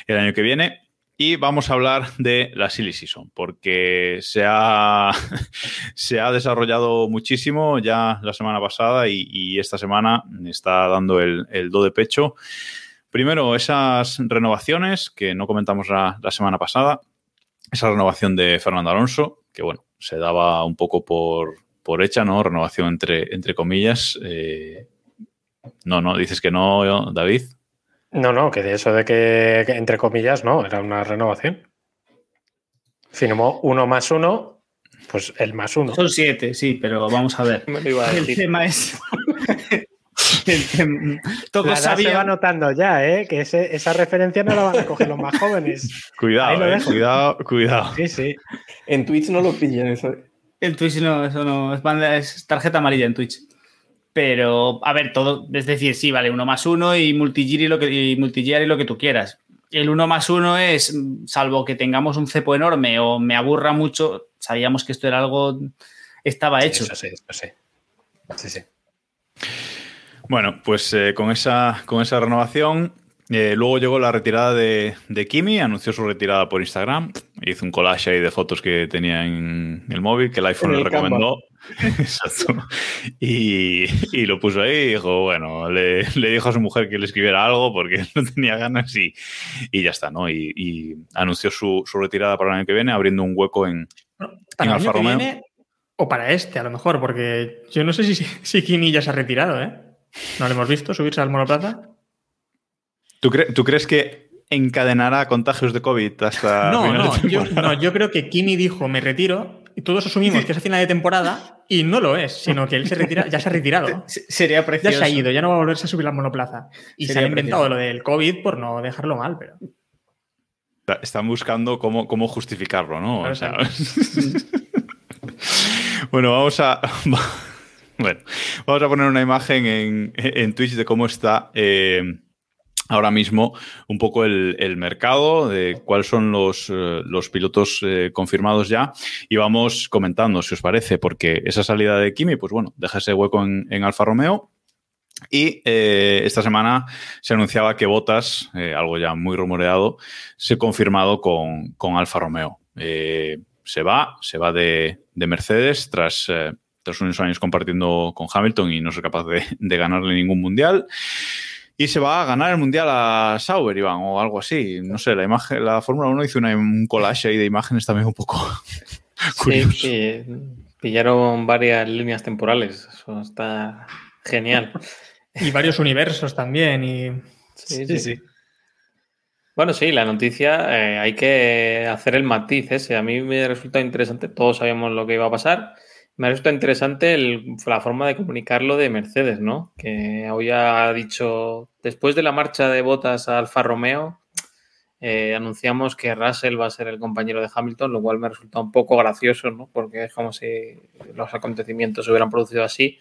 el año que viene. Y vamos a hablar de la Silly Season, porque se ha, (laughs) se ha desarrollado muchísimo ya la semana pasada y, y esta semana está dando el, el, do de pecho. Primero, esas renovaciones que no comentamos la, la, semana pasada, esa renovación de Fernando Alonso, que bueno, se daba un poco por, por hecha, ¿no? Renovación entre, entre comillas. Eh, no, no, dices que no, David. No, no, que de eso de que, que entre comillas, no, era una renovación. Firmó uno más uno, pues el más uno. Son siete, sí, pero vamos a ver. (laughs) A el tema es. (laughs) (laughs) Todos sabían... se va notando ya, ¿eh? que ese, esa referencia no la van a coger los más jóvenes. (laughs) Cuidado, eh, cuidado, cuidado. Sí, sí. En Twitch no lo pillan eso. En Twitch no, eso no, es, banda, es tarjeta amarilla en Twitch. Pero, a ver, todo, es decir, sí, vale, uno más uno y multigiri lo que, y multigiri lo que tú quieras. El uno más uno es, salvo que tengamos un cepo enorme o me aburra mucho, sabíamos que esto era algo, estaba Sí, hecho. eso sí, eso sí. Sí, sí. Bueno, pues eh, con, esa, con esa renovación, eh, luego llegó la retirada de, de, Kimi, anunció su retirada por Instagram, hizo un collage ahí de fotos que tenía en el móvil, que el iPhone le recomendó. (laughs) Exacto. Y, y, lo puso ahí y dijo, bueno, le, le, dijo a su mujer que le escribiera algo porque (laughs) no tenía ganas y, y ya está, ¿no? Y, y anunció su, su, retirada para el año que viene, abriendo un hueco en, bueno, en Alfa Romeo. Viene, o para este, a lo mejor, porque yo no sé si, si Kimi ya se ha retirado, ¿eh? ¿No lo hemos visto subirse al monoplaza? ¿Tú, cre ¿Tú, crees que encadenará contagios de COVID hasta.? No, no yo, no, yo creo que Kimi dijo me retiro y todos asumimos que es a final de temporada y no lo es, sino que él se retira, ya se ha retirado. (laughs) Sería precioso. Ya se ha ido, ya no va a volverse a subir al monoplaza. Y Sería se ha inventado precioso. lo del COVID por no dejarlo mal, pero. Están buscando cómo, cómo justificarlo, ¿no? O sea, (laughs) bueno, vamos a. Bueno, vamos a poner una imagen en, en Twitch de cómo está eh, ahora mismo un poco el, el, mercado, de cuáles son los, eh, los pilotos eh, confirmados ya y vamos comentando, si os parece, porque esa salida de Kimi, pues bueno, deja ese hueco en, en Alfa Romeo. Y esta semana se anunciaba que Botas, algo ya muy rumoreado, se ha confirmado con, con Alfa Romeo. Se va, se va de, de Mercedes tras tras unos años compartiendo con Hamilton y no ser capaz de, de, ganarle ningún mundial. Y se va a ganar el mundial a Sauber, Iván, o algo así. No sé, la imagen, la Fórmula 1 hizo una, un collage ahí de imágenes también un poco (laughs) curioso. Sí, pillaron varias líneas temporales. Eso está genial. y varios universos también. Y... Sí, sí, sí. Bueno, sí, la noticia eh, hay que hacer el matiz ese. A mí me resulta interesante. Todos sabíamos lo que iba a pasar me resulta interesante el, la forma de comunicarlo de Mercedes, ¿no? Que hoy ha dicho, después de la marcha de botas a Alfa Romeo, eh, anunciamos que Russell va a ser el compañero de Hamilton, lo cual me resulta un poco gracioso, ¿no? Porque es como si los acontecimientos se hubieran producido así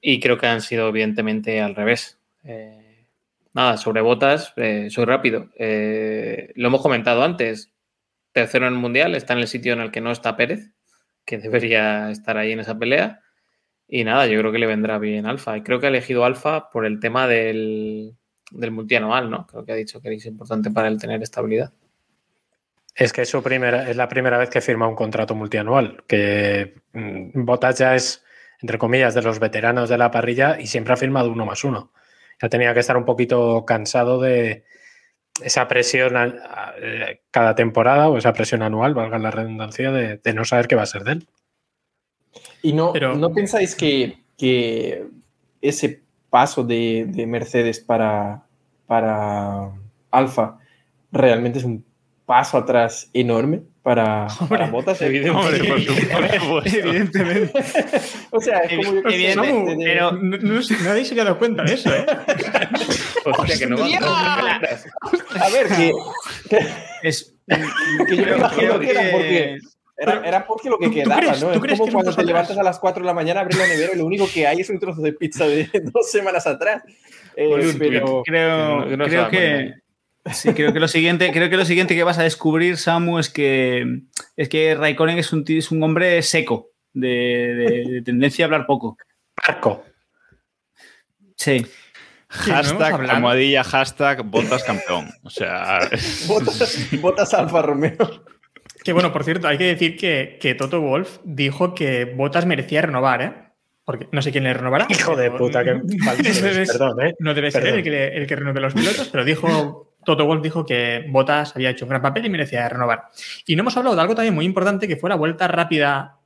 y creo que han sido evidentemente al revés. Eh, nada, sobre botas, eh, soy rápido. Lo hemos comentado antes, tercero en el Mundial, está en el sitio en el que no está Pérez, que debería estar ahí en esa pelea. Y nada, yo creo que le vendrá bien Alfa. Y creo que ha elegido Alfa por el tema del, del multianual, ¿no? Creo que ha dicho que es importante para él tener estabilidad. Es que es, su primera, es la primera vez que firma un contrato multianual, que mmm, Botas ya es, entre comillas, de los veteranos de la parrilla y siempre ha firmado uno más uno. Ya tenía que estar un poquito cansado de esa presión a, a, cada temporada o esa presión anual, valga la redundancia, de, de no saber qué va a ser de él. ¿Y no, Pero, ¿no pensáis que, que ese paso de, de Mercedes para, para Alfa realmente es un paso atrás enorme para, Hombre, para Botas? Evidentemente. (laughs) evidentemente. o sea, es como yo que Samu, pero no, no, nadie se ha dado cuenta de eso, ¿eh? Hostia, que no va a ver, que, que, es, que yo creo que era porque era, era, porque lo que quedaba, crees, ¿no? Es crees como que cuando es te levantas a las 4 de la mañana, abres la nevera y lo único que hay es un trozo de pizza de (laughs) dos semanas atrás. Eh, pero creo, no, no creo que sí, creo que lo siguiente, creo que lo siguiente que vas a descubrir, Samu, es que es que Raikkonen es un, es un hombre seco, de, de, de tendencia a hablar poco. Parco. Sí. Hashtag almohadilla, hashtag botas campeón. O sea. (laughs) botas, botas Alfa Romeo. Que bueno, por cierto, hay que decir que, que Toto Wolf dijo que Botas merecía renovar, ¿eh? Porque no sé quién le renovará. Hijo de puta, que (laughs) Perdón, ¿eh? No debe ser el que, el que renueve los pilotos, pero dijo Toto Wolf dijo que Botas había hecho un gran papel y merecía renovar. Y no hemos hablado de algo también muy importante que fue la vuelta rápida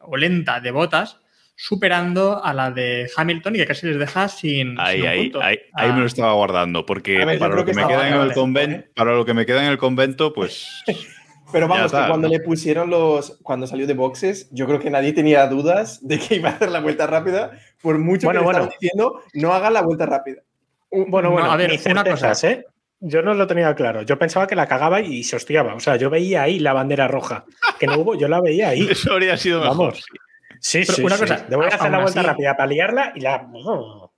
o lenta de Botas, superando a la de Hamilton y que casi les deja sin. Ahí, sin ahí, punto. ahí, ahí me lo estaba guardando, porque ver, para, lo que que me queda en el vale, convento, para lo que me queda en el convento, pues. (laughs) Pero vamos, está, que cuando ¿no? le pusieron los. Cuando salió de boxes, yo creo que nadie tenía dudas de que iba a hacer la vuelta rápida. Por mucho Bueno, que le bueno. estaban diciendo, no haga la vuelta rápida. Bueno, No, bueno, a ver, ni una cosa. ¿eh? Yo no lo tenía claro. Yo pensaba que la cagaba y se hostiaba. O sea, yo veía ahí la bandera roja. Que no hubo, yo la veía ahí. (laughs) Eso habría sido mejor. Vamos. Sí, Pero sí, una sí. cosa, a hacer la vuelta así- rápida para liarla y la. oh,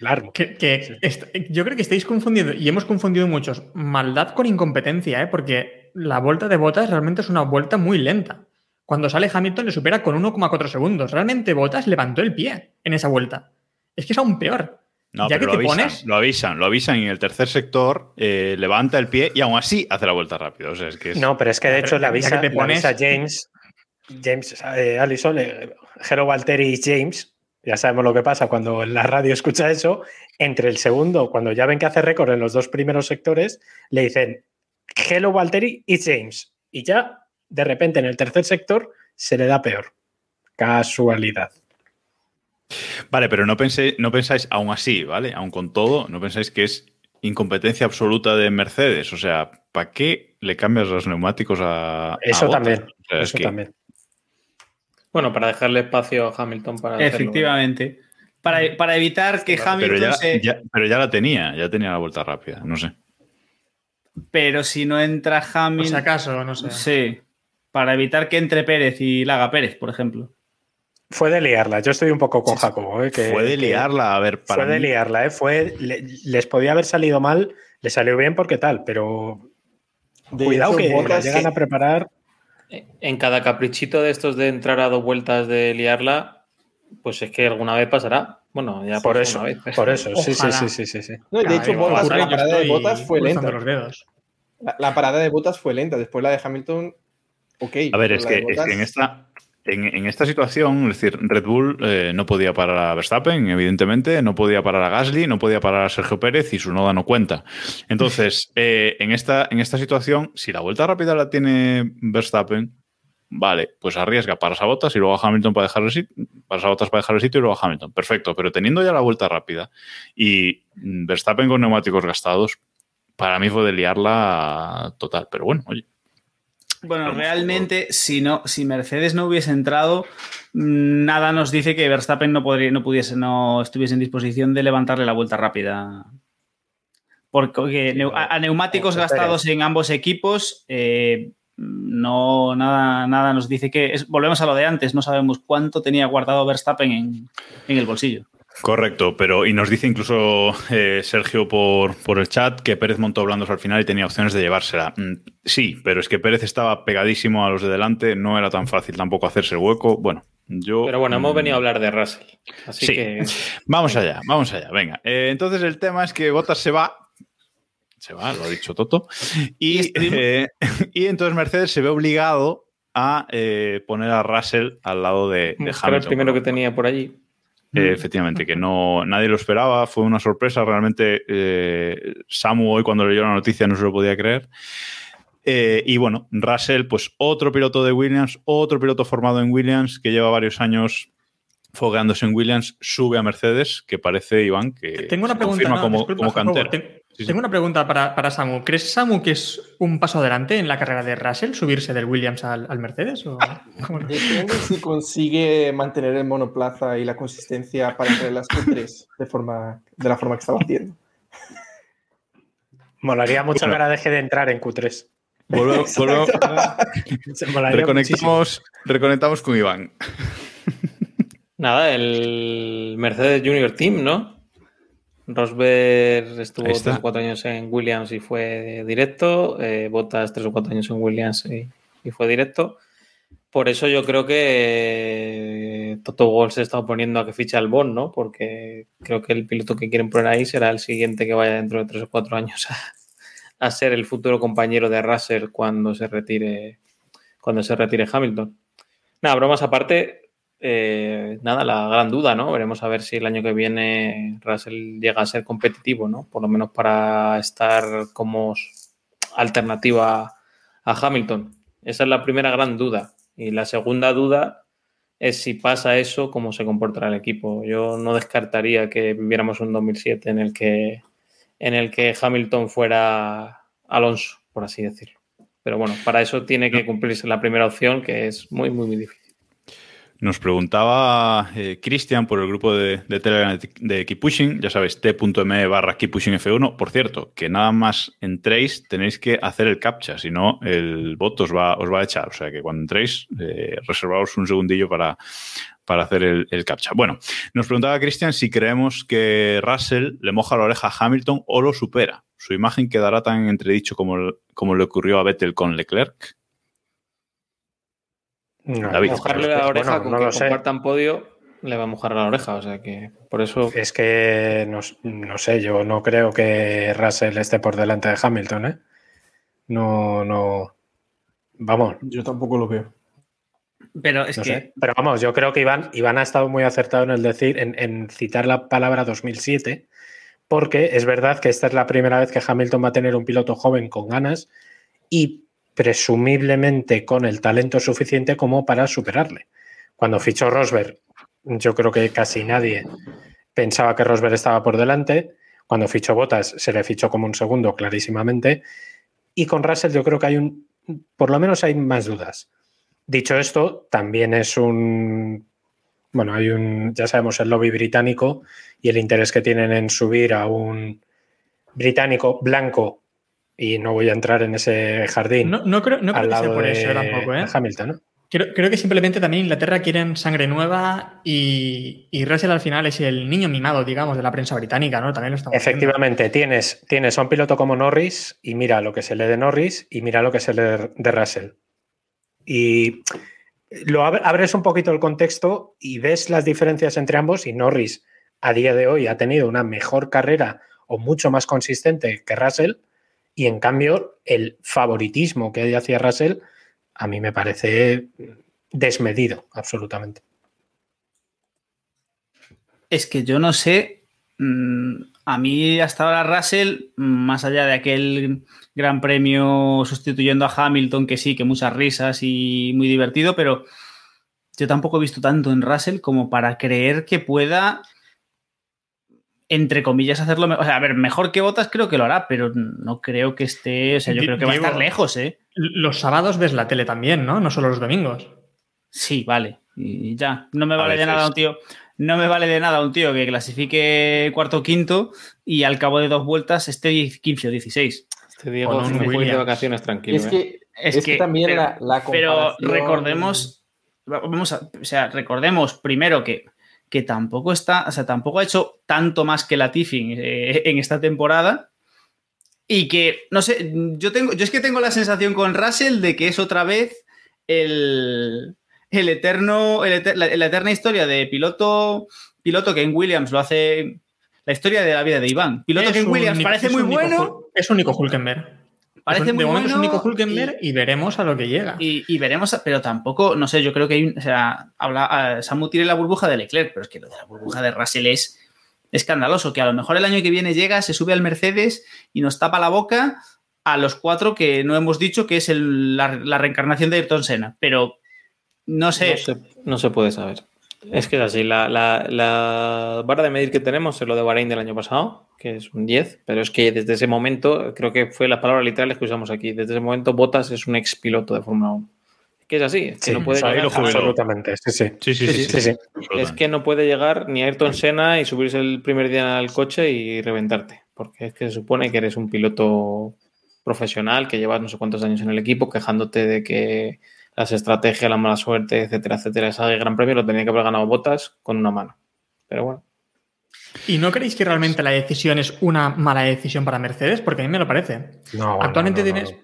la armo. Que, que est- yo creo que estáis confundiendo, y hemos confundido muchos, maldad con incompetencia, ¿eh? porque la vuelta de Botas realmente es una vuelta muy lenta. Cuando sale Hamilton le supera con 1,4 segundos. Realmente Botas levantó el pie en esa vuelta. Es que es aún peor. No, Ya pero que lo te avisan, pones- lo avisan, lo avisan y en el tercer sector, eh, levanta el pie y aún así hace la vuelta rápido. O sea, es que es- No, pero es que de hecho la avisa, que te la pones- avisa James, James, eh, Allison, eh, Valtteri y James, ya sabemos lo que pasa cuando la radio escucha eso, entre el segundo, cuando ya ven que hace récord en los dos primeros sectores, le dicen Hello Valtteri y James. Y ya, de repente, en el tercer sector se le da peor. Casualidad. Vale, pero no, pensé, no pensáis, aún así, ¿vale? Aún con todo, no pensáis que es incompetencia absoluta de Mercedes. O sea, ¿para qué le cambias los neumáticos a. Eso también. O sea, es Eso que- también. Bueno, para dejarle espacio a Hamilton para hacerlo. Efectivamente. Para, para evitar que Pero Hamilton ya, se. ya- pero ya la tenía, ya tenía la vuelta rápida, no sé. Pero si no entra Por si Hamilton. acaso, no sé. Sí. Para evitar que entre Pérez y la haga Pérez, por ejemplo. Fue de liarla. Yo estoy un poco con Jacobo. eh, que- Fue de liarla, a ver, para fue de liarla, ¿eh? Fue, le- les podía haber salido mal, le salió bien porque tal, pero De cuidado que llegan que- a preparar. En cada caprichito de estos de entrar a dos vueltas de liarla, pues es que alguna vez pasará. Bueno, ya Por pasó eso, una vez. pero- por eso, sí, sí, sí, sí, sí, sí. No, de hecho, la parada de Botas fue lenta. los dedos. La, la parada de Botas fue lenta. Después la de Hamilton, ok. A ver, es que, es en, esta, en, en esta situación, es decir, Red Bull eh, no podía parar a Verstappen, evidentemente, no podía parar a Gasly, no podía parar a Sergio Pérez y su noda no cuenta. Entonces, (laughs) eh, en, esta, en esta situación, si la vuelta rápida la tiene Verstappen, vale, pues arriesga, paras a Botas y luego a Hamilton para dejar el sitio, paras a Bottas para dejar el sitio y luego a Hamilton. Perfecto, pero teniendo ya la vuelta rápida y mm, Verstappen con neumáticos gastados, para mí fue de liarla total. Pero bueno, oye. Bueno, realmente, si no, si Mercedes no hubiese entrado, mm, nada nos dice que Verstappen no podría, no pudiese, no estuviese en disposición de levantarle la vuelta rápida. Porque neu- a, a neumáticos gastados en ambos equipos, eh, no nada, nada nos dice que. es- volvemos a lo de antes, no sabemos cuánto tenía guardado Verstappen en, en el bolsillo. Correcto, pero y nos dice incluso eh, Sergio por, por el chat que Pérez montó blandos al final y tenía opciones de llevársela. Mm, sí, pero es que Pérez estaba pegadísimo a los de delante, no era tan fácil tampoco hacerse el hueco. Bueno, yo. Pero bueno, hemos mm, venido a hablar de Russell. Así Sí. que. (laughs) Vamos allá, vamos allá, venga. Eh, entonces el tema es que Bottas se va. Se va, lo ha dicho Toto. Y, eh, (laughs) y entonces Mercedes se ve obligado a eh, poner a Russell al lado de, de Era el Hamilton. primero que tenía por allí. Eh, efectivamente, que no nadie lo esperaba, fue una sorpresa. Realmente, eh, Samu hoy cuando leyó la noticia no se lo podía creer. Eh, y bueno, Russell, pues otro piloto de Williams, otro piloto formado en Williams, que lleva varios años fogueándose en Williams, sube a Mercedes, que parece, Iván, que Tengo una se pregunta. confirma no, como, disculpa, como cantera. Sí, sí. Tengo una pregunta para, para Samu. ¿Crees, Samu, que es un paso adelante en la carrera de Russell subirse del Williams al, al Mercedes? ¿o Depende si consigue mantener el monoplaza y la consistencia para entrar en las Q3 de, forma, de la forma que estaba haciendo. Molaría mucho Bueno. que ahora deje de entrar en Q3. Volvemos- volvemos- Se molaría muchísimo. reconectamos, reconectamos con Iván. Nada, el Mercedes Junior Team, ¿no? Rosberg estuvo tres o cuatro años en Williams y fue directo. Eh, Bottas tres o cuatro años en Williams y, y fue directo. Por eso yo creo que que Toto Wolff se está oponiendo a que fiche al Bond, ¿no? Porque creo que el piloto que quieren poner ahí será el siguiente que vaya dentro de tres o cuatro años a, a ser el futuro compañero de Russell cuando se retire, cuando se retire Hamilton. Nada, bromas aparte, eh, nada, la gran duda, ¿no? Veremos a ver si el año que viene Russell llega a ser competitivo, ¿no? Por lo menos para estar como alternativa a Hamilton. Esa es la primera gran duda. Y la segunda duda es si pasa eso, cómo se comportará el equipo. Yo no descartaría que viviéramos un 2007 en el que, en el que Hamilton fuera Alonso, por así decirlo. Pero bueno, para eso tiene que cumplirse la primera opción, que es muy, muy, muy difícil. Nos preguntaba eh, Cristian por el grupo de, Telegram de Keep Pushing, ya sabéis, t.me barra Keep Pushing F1. Por cierto, que nada más entréis tenéis que hacer el captcha, si no el bot os va, a echar. O sea que cuando entréis, eh, reservaos un segundillo para, hacer el, el captcha. Bueno, nos preguntaba Cristian si creemos que Russell le moja la oreja a Hamilton o lo supera. ¿Su imagen quedará tan entredicho como, como le ocurrió a Vettel con Leclerc? No, David, mojarle la oreja bueno, con no que compartan podio le va a mojar la oreja, o sea que por eso... Es que no, no, sé, yo no creo que Russell esté por delante de Hamilton, ¿eh? No, no... Vamos. Yo tampoco lo veo. Pero es no que... Sé. Pero vamos, yo creo que Iván, Iván ha estado muy acertado en el decir, en, en citar la palabra 2007, porque es verdad que esta es la primera vez que Hamilton va a tener un piloto joven con ganas y presumiblemente con el talento suficiente como para superarle. Cuando fichó Rosberg, yo creo que casi nadie pensaba que Rosberg estaba por delante. Cuando fichó Bottas, se le fichó como un segundo, clarísimamente. Y con Russell, yo creo que hay un. Por lo menos hay más dudas. Dicho esto, también es un. Bueno, hay un. Ya sabemos el lobby británico y el interés que tienen en subir a un británico blanco y no voy a entrar en ese jardín. No, no creo, no creo que sea por eso tampoco, ¿eh? Hamilton, ¿no? Creo, creo, que simplemente también Inglaterra quieren sangre nueva y, y, Russell al final es el niño mimado, digamos, de la prensa británica, ¿no? También lo estamos Efectivamente, tienes, tienes a un piloto como Norris y mira lo que se lee de Norris y mira lo que se lee de Russell. Y lo abres un poquito el contexto y ves las diferencias entre ambos y Norris a día de hoy ha tenido una mejor carrera o mucho más consistente que Russell y en cambio, el favoritismo que hay hacia Russell a mí me parece desmedido, absolutamente. Es que yo no sé. mm, A mí hasta ahora Russell, más allá de aquel gran premio sustituyendo a Hamilton, que sí, que muchas risas y muy divertido, pero yo tampoco he visto tanto en Russell como para creer que pueda entre comillas, hacerlo mejor. O sea, a ver, mejor que Botas creo que lo hará, pero no creo que esté. O sea, yo creo que va a estar lejos, ¿eh? Los sábados ves la tele también, ¿no? No solo los domingos. Sí, vale. Y ya. No me vale de nada un tío. No me vale de nada un tío que clasifique cuarto o quinto y al cabo de dos vueltas esté 15 o 16. Este Diego no de vacaciones tranquilo. Es que, ¿eh? es, es que, que también pero, la, la Pero recordemos. Vamos a, o sea, recordemos primero que que tampoco está, o sea, tampoco ha hecho tanto más que Latifi eh, en esta temporada. Y que, no sé, yo tengo, yo es que tengo la sensación con Russell de que es otra vez el, el eterno, el eter, la, la, eterna historia de piloto, piloto que en Williams lo hace, la historia de la vida de Iván. Piloto es que en Williams un, parece muy bueno. Es un Nico Hulkenberg. Parece de muy momento bueno es un Nico Hulkenberg y, y, veremos a lo que llega. Y, y, veremos, pero tampoco, no sé, yo creo que hay, o sea, habla, uh, Samu tiene la burbuja de Leclerc, pero es que lo de la burbuja de Russell es escandaloso, que a lo mejor el año que viene llega, se sube al Mercedes y nos tapa la boca a los cuatro que no hemos dicho que es el, la, la, reencarnación de Ayrton Senna, pero no sé. No se, no se puede saber. Es que es así, la, la, la, vara de medir que tenemos es lo de Bahrein del año pasado, que es un 10, pero es que desde ese momento, creo que fue las palabras literales que usamos aquí, desde ese momento Bottas es un ex piloto de Fórmula 1. Que es así, es que sí, no puede llegar. Absolutamente, sí sí. Sí, sí, sí, sí, Es que no puede llegar ni Ayrton Senna y subirse el primer día al coche y reventarte, porque es que se supone que eres un piloto profesional, que llevas no sé cuántos años en el equipo, quejándote de que las estrategias, la mala suerte, etcétera, etcétera. Ese gran premio lo tenía que haber ganado Botas con una mano. Pero bueno. ¿Y no creéis que realmente la decisión es una mala decisión para Mercedes? Porque a mí me lo parece. No, Actualmente no, no, tienes,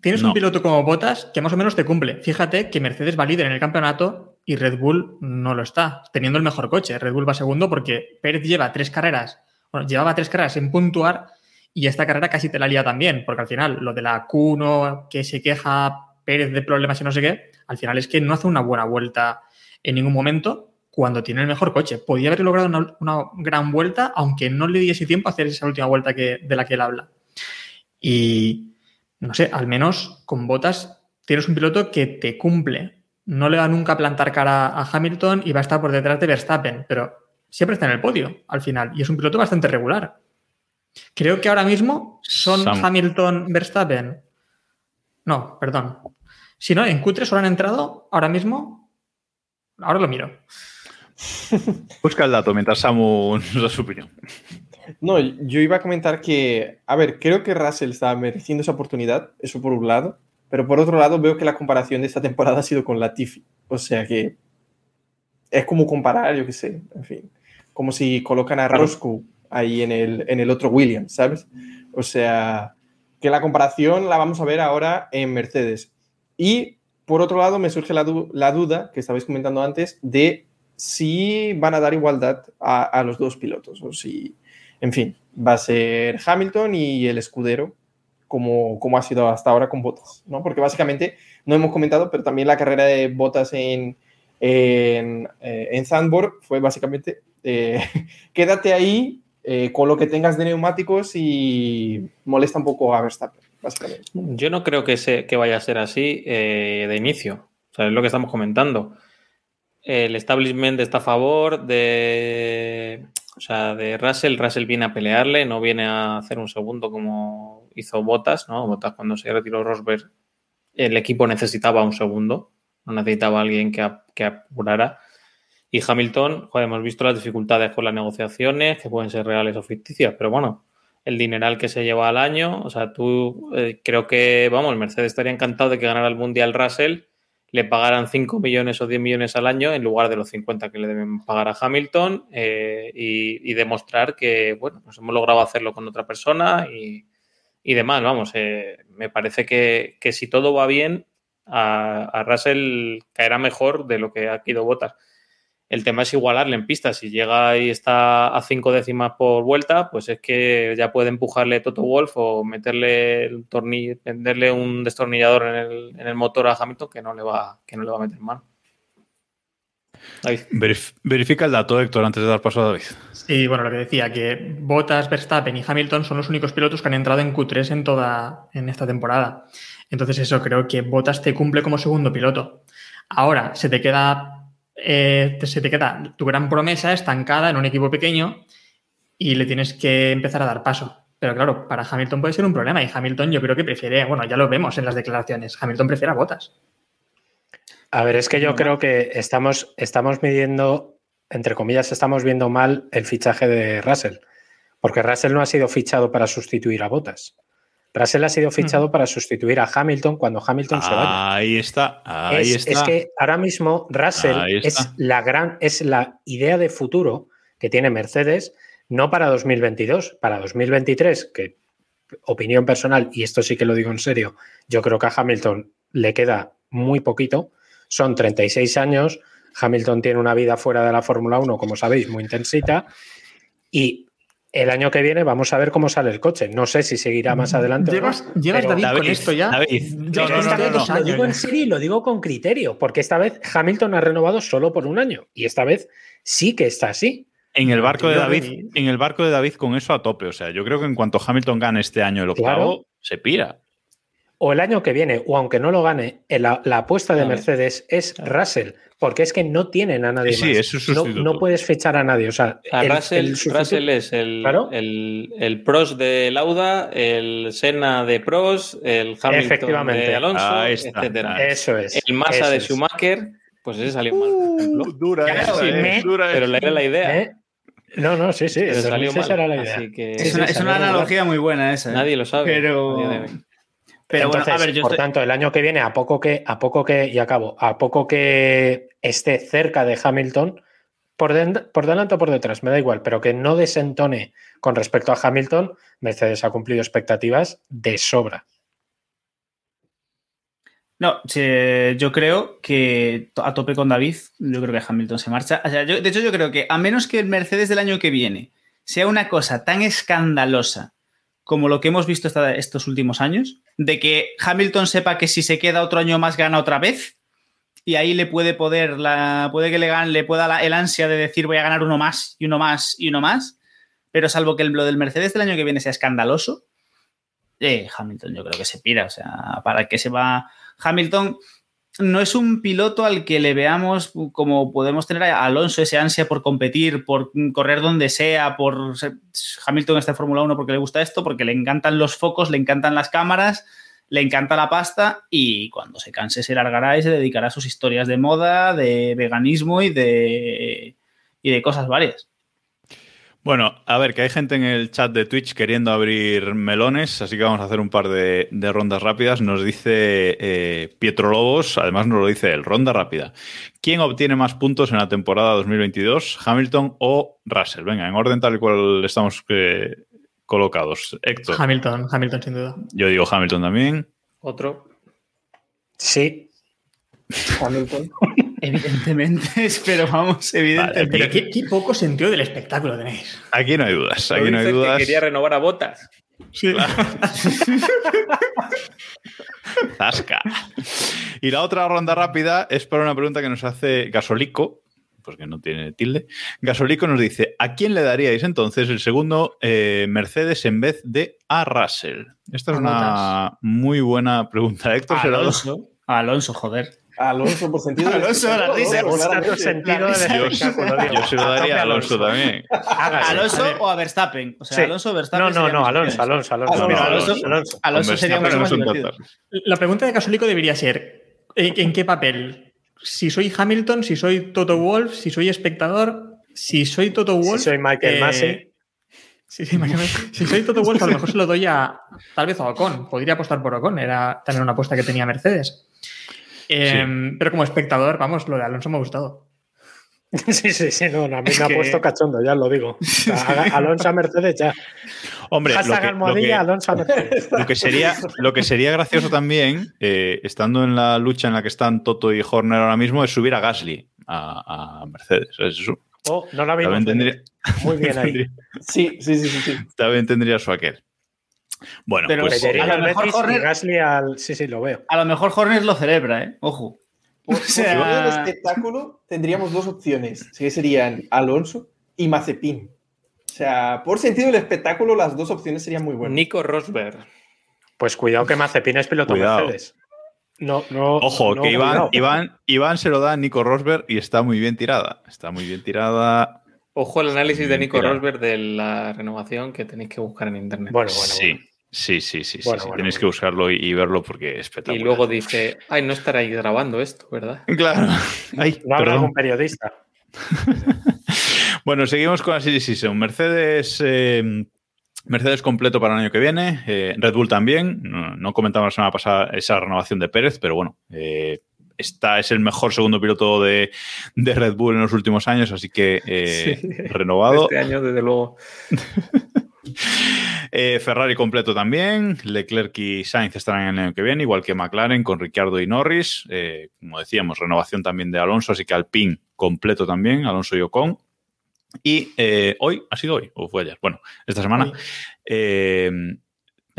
tienes un piloto como Botas que más o menos te cumple. Fíjate que Mercedes va líder en el campeonato y Red Bull no lo está, teniendo el mejor coche. Red Bull va segundo porque Pérez lleva tres carreras, bueno, llevaba tres carreras en puntuar y esta carrera casi te la lía también, porque al final lo de la Q1 que se queja Pérez de problemas y no sé qué, al final es que no hace una buena vuelta en ningún momento cuando tiene el mejor coche. Podía haber logrado una, una gran vuelta, aunque no le diese tiempo a hacer esa última vuelta que, de la que él habla. Y no sé, al menos con botas tienes un piloto que te cumple no le va nunca a plantar cara a Hamilton y va a estar por detrás de Verstappen, pero siempre está en el podio al final y es un piloto bastante regular. Creo que ahora mismo son Sam. Hamilton, Verstappen. No, perdón. Si no, en Q3 solo han entrado ahora mismo. Ahora lo miro. (laughs) Busca el dato mientras Samu (laughs) nos da su opinión. No, yo iba a comentar que, a ver, creo que Russell está mereciendo esa oportunidad, eso por un lado, pero por otro lado veo que la comparación de esta temporada ha sido con Latifi, o sea que es como comparar, yo qué sé, en fin, como si colocan a Roscoe ahí en el, en el otro Williams, ¿sabes? O sea, que la comparación la vamos a ver ahora en Mercedes. Y por otro lado me surge la, du- la duda que estabais comentando antes de si van a dar igualdad a, los dos pilotos o si, en fin, va a ser Hamilton y el escudero como, como ha sido hasta ahora con Bottas, ¿no? Porque básicamente, no hemos comentado, pero también la carrera de Bottas en, en, eh, en fue básicamente, eh, (laughs) quédate ahí eh, con lo que tengas de neumáticos y molesta un poco a Verstappen, básicamente. Yo no creo que, se, que vaya a ser así de inicio. O lo que estamos comentando. El establishment está a favor de, o sea, de Russell. Russell viene a pelearle, no viene a hacer un segundo como hizo Bottas, ¿no? Bottas cuando se retiró Rosberg, el equipo necesitaba un segundo, no necesitaba alguien que, que apurara. Y Hamilton, joder, hemos visto las dificultades con las negociaciones, que pueden ser reales o ficticias, pero bueno, el dineral que se lleva al año, o sea, tú eh, creo que, vamos, el Mercedes estaría encantado de que ganara el Mundial Russell, le pagaran 5 millones o 10 millones al año en lugar de los 50 que le deben pagar a Hamilton eh, y, demostrar que, bueno, pues hemos logrado hacerlo con otra persona y, y demás, vamos, eh, me parece que, que si todo va bien, a, a Russell caerá mejor de lo que ha ido Botas. El tema es igualarle en pista. Si llega y está a cinco décimas por vuelta, pues es que ya puede empujarle Toto Wolf o meterle el tornillo, venderle un destornillador en el, en el motor a Hamilton que no le va, que no le va a meter mano. David. Verif- verifica el dato, Héctor, antes de dar paso a David. Sí, bueno, lo que decía, que Bottas, Verstappen y Hamilton son los únicos pilotos que han entrado en Q3 en toda en esta temporada. Entonces, eso creo que Bottas te cumple como segundo piloto. Ahora, se te queda, eh, te- se te queda tu gran promesa estancada en un equipo pequeño y le tienes que empezar a dar paso. Pero claro, para Hamilton puede ser un problema y Hamilton yo creo que prefiere, bueno, ya lo vemos en las declaraciones, Hamilton prefiere a Bottas. A ver, es que yo creo que estamos, estamos midiendo, entre comillas, estamos viendo mal el fichaje de Russell. Porque Russell no ha sido fichado para sustituir a Bottas. Russell ha sido fichado para sustituir a Hamilton cuando Hamilton se vaya. Ahí está, ahí es, está. es que ahora mismo Russell es la gran, es la idea de futuro que tiene Mercedes, no para 2022, para 2023, que opinión personal, y esto sí que lo digo en serio, yo creo que a Hamilton le queda muy poquito, son 36 años, Hamilton tiene una vida fuera de la Fórmula 1, como sabéis, muy intensita, y el año que viene vamos a ver cómo sale el coche. No sé si seguirá más adelante. o no, Llevas, David, con esto ya. David, no, no, vez lo digo en serio y lo digo con criterio, porque esta vez Hamilton ha renovado solo por un año y esta vez sí que está así. En el barco de David, David. en el barco de David con eso a tope. O sea, yo creo que en cuanto Hamilton gane este año el octavo, Claro. se pira. O el año que viene, o aunque no lo gane, la, la apuesta de Claro. Mercedes es Russell, porque es que no tienen a nadie Sí, sí, más. es su no, no puedes fichar a nadie. O sea, A el- Russell, el Russell es el, Claro. el, el pros de Lauda, el Senna de pros, el Hamilton Efectivamente. de Alonso, etcétera. Eso es. El Massa de es. Schumacher, pues ese salió mal, por ejemplo. dura Ya, esa, eh, me- dura Pero era la idea. ¿Eh? No, no, sí, sí. Pero salió 2006 mal. era la idea. Así que Es una, sí, es una salió analogía muy buena esa. ¿eh? nadie lo sabe. Pero- Pero bueno, Entonces, a ver, yo por estoy- tanto, el año que viene, a poco que, a poco que, y acabo, a poco que esté cerca de Hamilton, por, delante o por detrás, me da igual, pero que no desentone con respecto a Hamilton, Mercedes ha cumplido expectativas de sobra. No, sí, yo creo que a tope con David, yo creo que Hamilton se marcha. O sea, yo- de hecho, yo creo que a menos que el Mercedes del año que viene sea una cosa tan escandalosa como lo que hemos visto esta- estos últimos años, de que Hamilton sepa que si se queda otro año más gana otra vez, y ahí le puede poder, la, puede que le, gan- le pueda la- el ansia de decir voy a ganar uno más y uno más y uno más, pero salvo que el, lo del Mercedes del año que viene sea escandaloso, eh, Hamilton yo creo que se pira, o sea, para que se va Hamilton no es un piloto al que le veamos como podemos tener a Alonso ese ansia por competir, por correr donde sea, por Hamilton está en Fórmula 1 porque le gusta esto, porque le encantan los focos, le encantan las cámaras, le encanta la pasta y cuando se canse se largará y se dedicará a sus historias de moda, de veganismo y de y de cosas varias. Bueno, a ver, que hay gente en el chat de Twitch queriendo abrir melones, así que vamos a hacer un par de, de rondas rápidas. Nos dice eh, Pietro Lobos, además nos lo dice él, ronda rápida. ¿Quién obtiene más puntos en la temporada 2022, Hamilton o Russell? Venga, en orden tal y cual estamos eh, colocados. Héctor, Hamilton, Hamilton sin duda. yo digo Hamilton también. Otro. Sí. Hamilton. (laughs) Evidentemente, (laughs) pero vamos, evidentemente. Pero qué, qué poco sentido del espectáculo tenéis. Aquí no hay dudas, aquí no hay que dudas. quería renovar a botas. Sí. (laughs) Zasca. Y la otra ronda rápida es para una pregunta que nos hace Gasolico, porque no tiene tilde. Gasolico nos dice: ¿A quién le daríais entonces el segundo eh, Mercedes en vez de a Russell? Esta es A una muy buena pregunta, Héctor. Alonso, Alonso, joder. Alonso por sentido. Alonso, la espectáculo, risa. Claramente. sentido risa. Yo, se lo daría a Alonso también. ¿Alonso o a Verstappen? O sea, Sí. Alonso o Verstappen. No, no, no, Alonso. Alonso, Alonso. Alonso. Alonso, Alonso. Alonso sería mucho más divertido. La pregunta de Casolico debería ser: ¿en, en qué papel? Si soy Hamilton, si soy Toto Wolf, si soy espectador, si soy Toto Wolf. Si soy Michael eh, Massey. Si, sí, Michael Massey. Si soy Toto Wolf, a lo mejor se lo doy a tal vez a Ocon. Podría apostar por Ocon, era también una apuesta que tenía Mercedes. Eh, Pero como espectador, vamos, lo de Alonso me ha gustado. (laughs) Sí, sí, sí, no, no, a mí Es me ha puesto cachondo, ya lo digo. O sea, haga- Alonso a Mercedes ya. Hombre, lo que, lo almohadilla, que- Alonso a Mercedes. (laughs) Lo que sería, lo que sería gracioso también, eh, estando en la lucha en la que están Toto y Horner ahora mismo, es subir a Gasly a, a Mercedes. Eso Oh, no la vimos. también tendría, Muy bien ahí. (laughs) sí, sí, sí. sí. también tendría su aquel. Bueno, Pero pues, a lo al mejor Betis y Horner- Gasly al. Sí, sí, lo veo. A lo mejor Horner lo celebra, ¿eh? Ojo. Por, (laughs) O sea- sentido del espectáculo tendríamos dos opciones, que serían Alonso y Mazepin. O sea, por sentido del espectáculo, las dos opciones serían muy buenas. Nico Rosberg. Pues cuidado que Mazepin es piloto Cuidado. Mercedes. No, no. ojo, no, que Iván, cuidado. Iván, Iván se lo da a Nico Rosberg y está muy bien tirada. Está muy bien tirada. Ojo el análisis de Nico. Rosberg de la renovación que tenéis que buscar en internet. Bueno, bueno, sí, bueno. Sí, sí, sí, sí, Bueno, sí. bueno, Tenéis bueno. que buscarlo y, y verlo porque es y espectacular. luego dice, ay, no estaréis grabando esto, ¿verdad? Claro. (laughs) Ay, No habrá algún periodista. (laughs) Bueno, seguimos con la Series Season. Mercedes, eh, Mercedes completo para el año que viene. eh, Red Bull también. No, no comentamos la semana pasada esa renovación de Pérez, pero bueno, eh, esta es el mejor segundo piloto de, de Red Bull en los últimos años, así que eh, Sí. renovado. Este año, desde luego. (laughs) Eh, Ferrari completo también. Leclerc y Sainz estarán el año que viene, igual que McLaren con Ricciardo y Norris. Eh, como decíamos, renovación también de Alonso, así que Alpine completo también, Alonso y Ocon. Y eh, hoy, ¿ha sido hoy o fue ayer? Bueno, esta semana.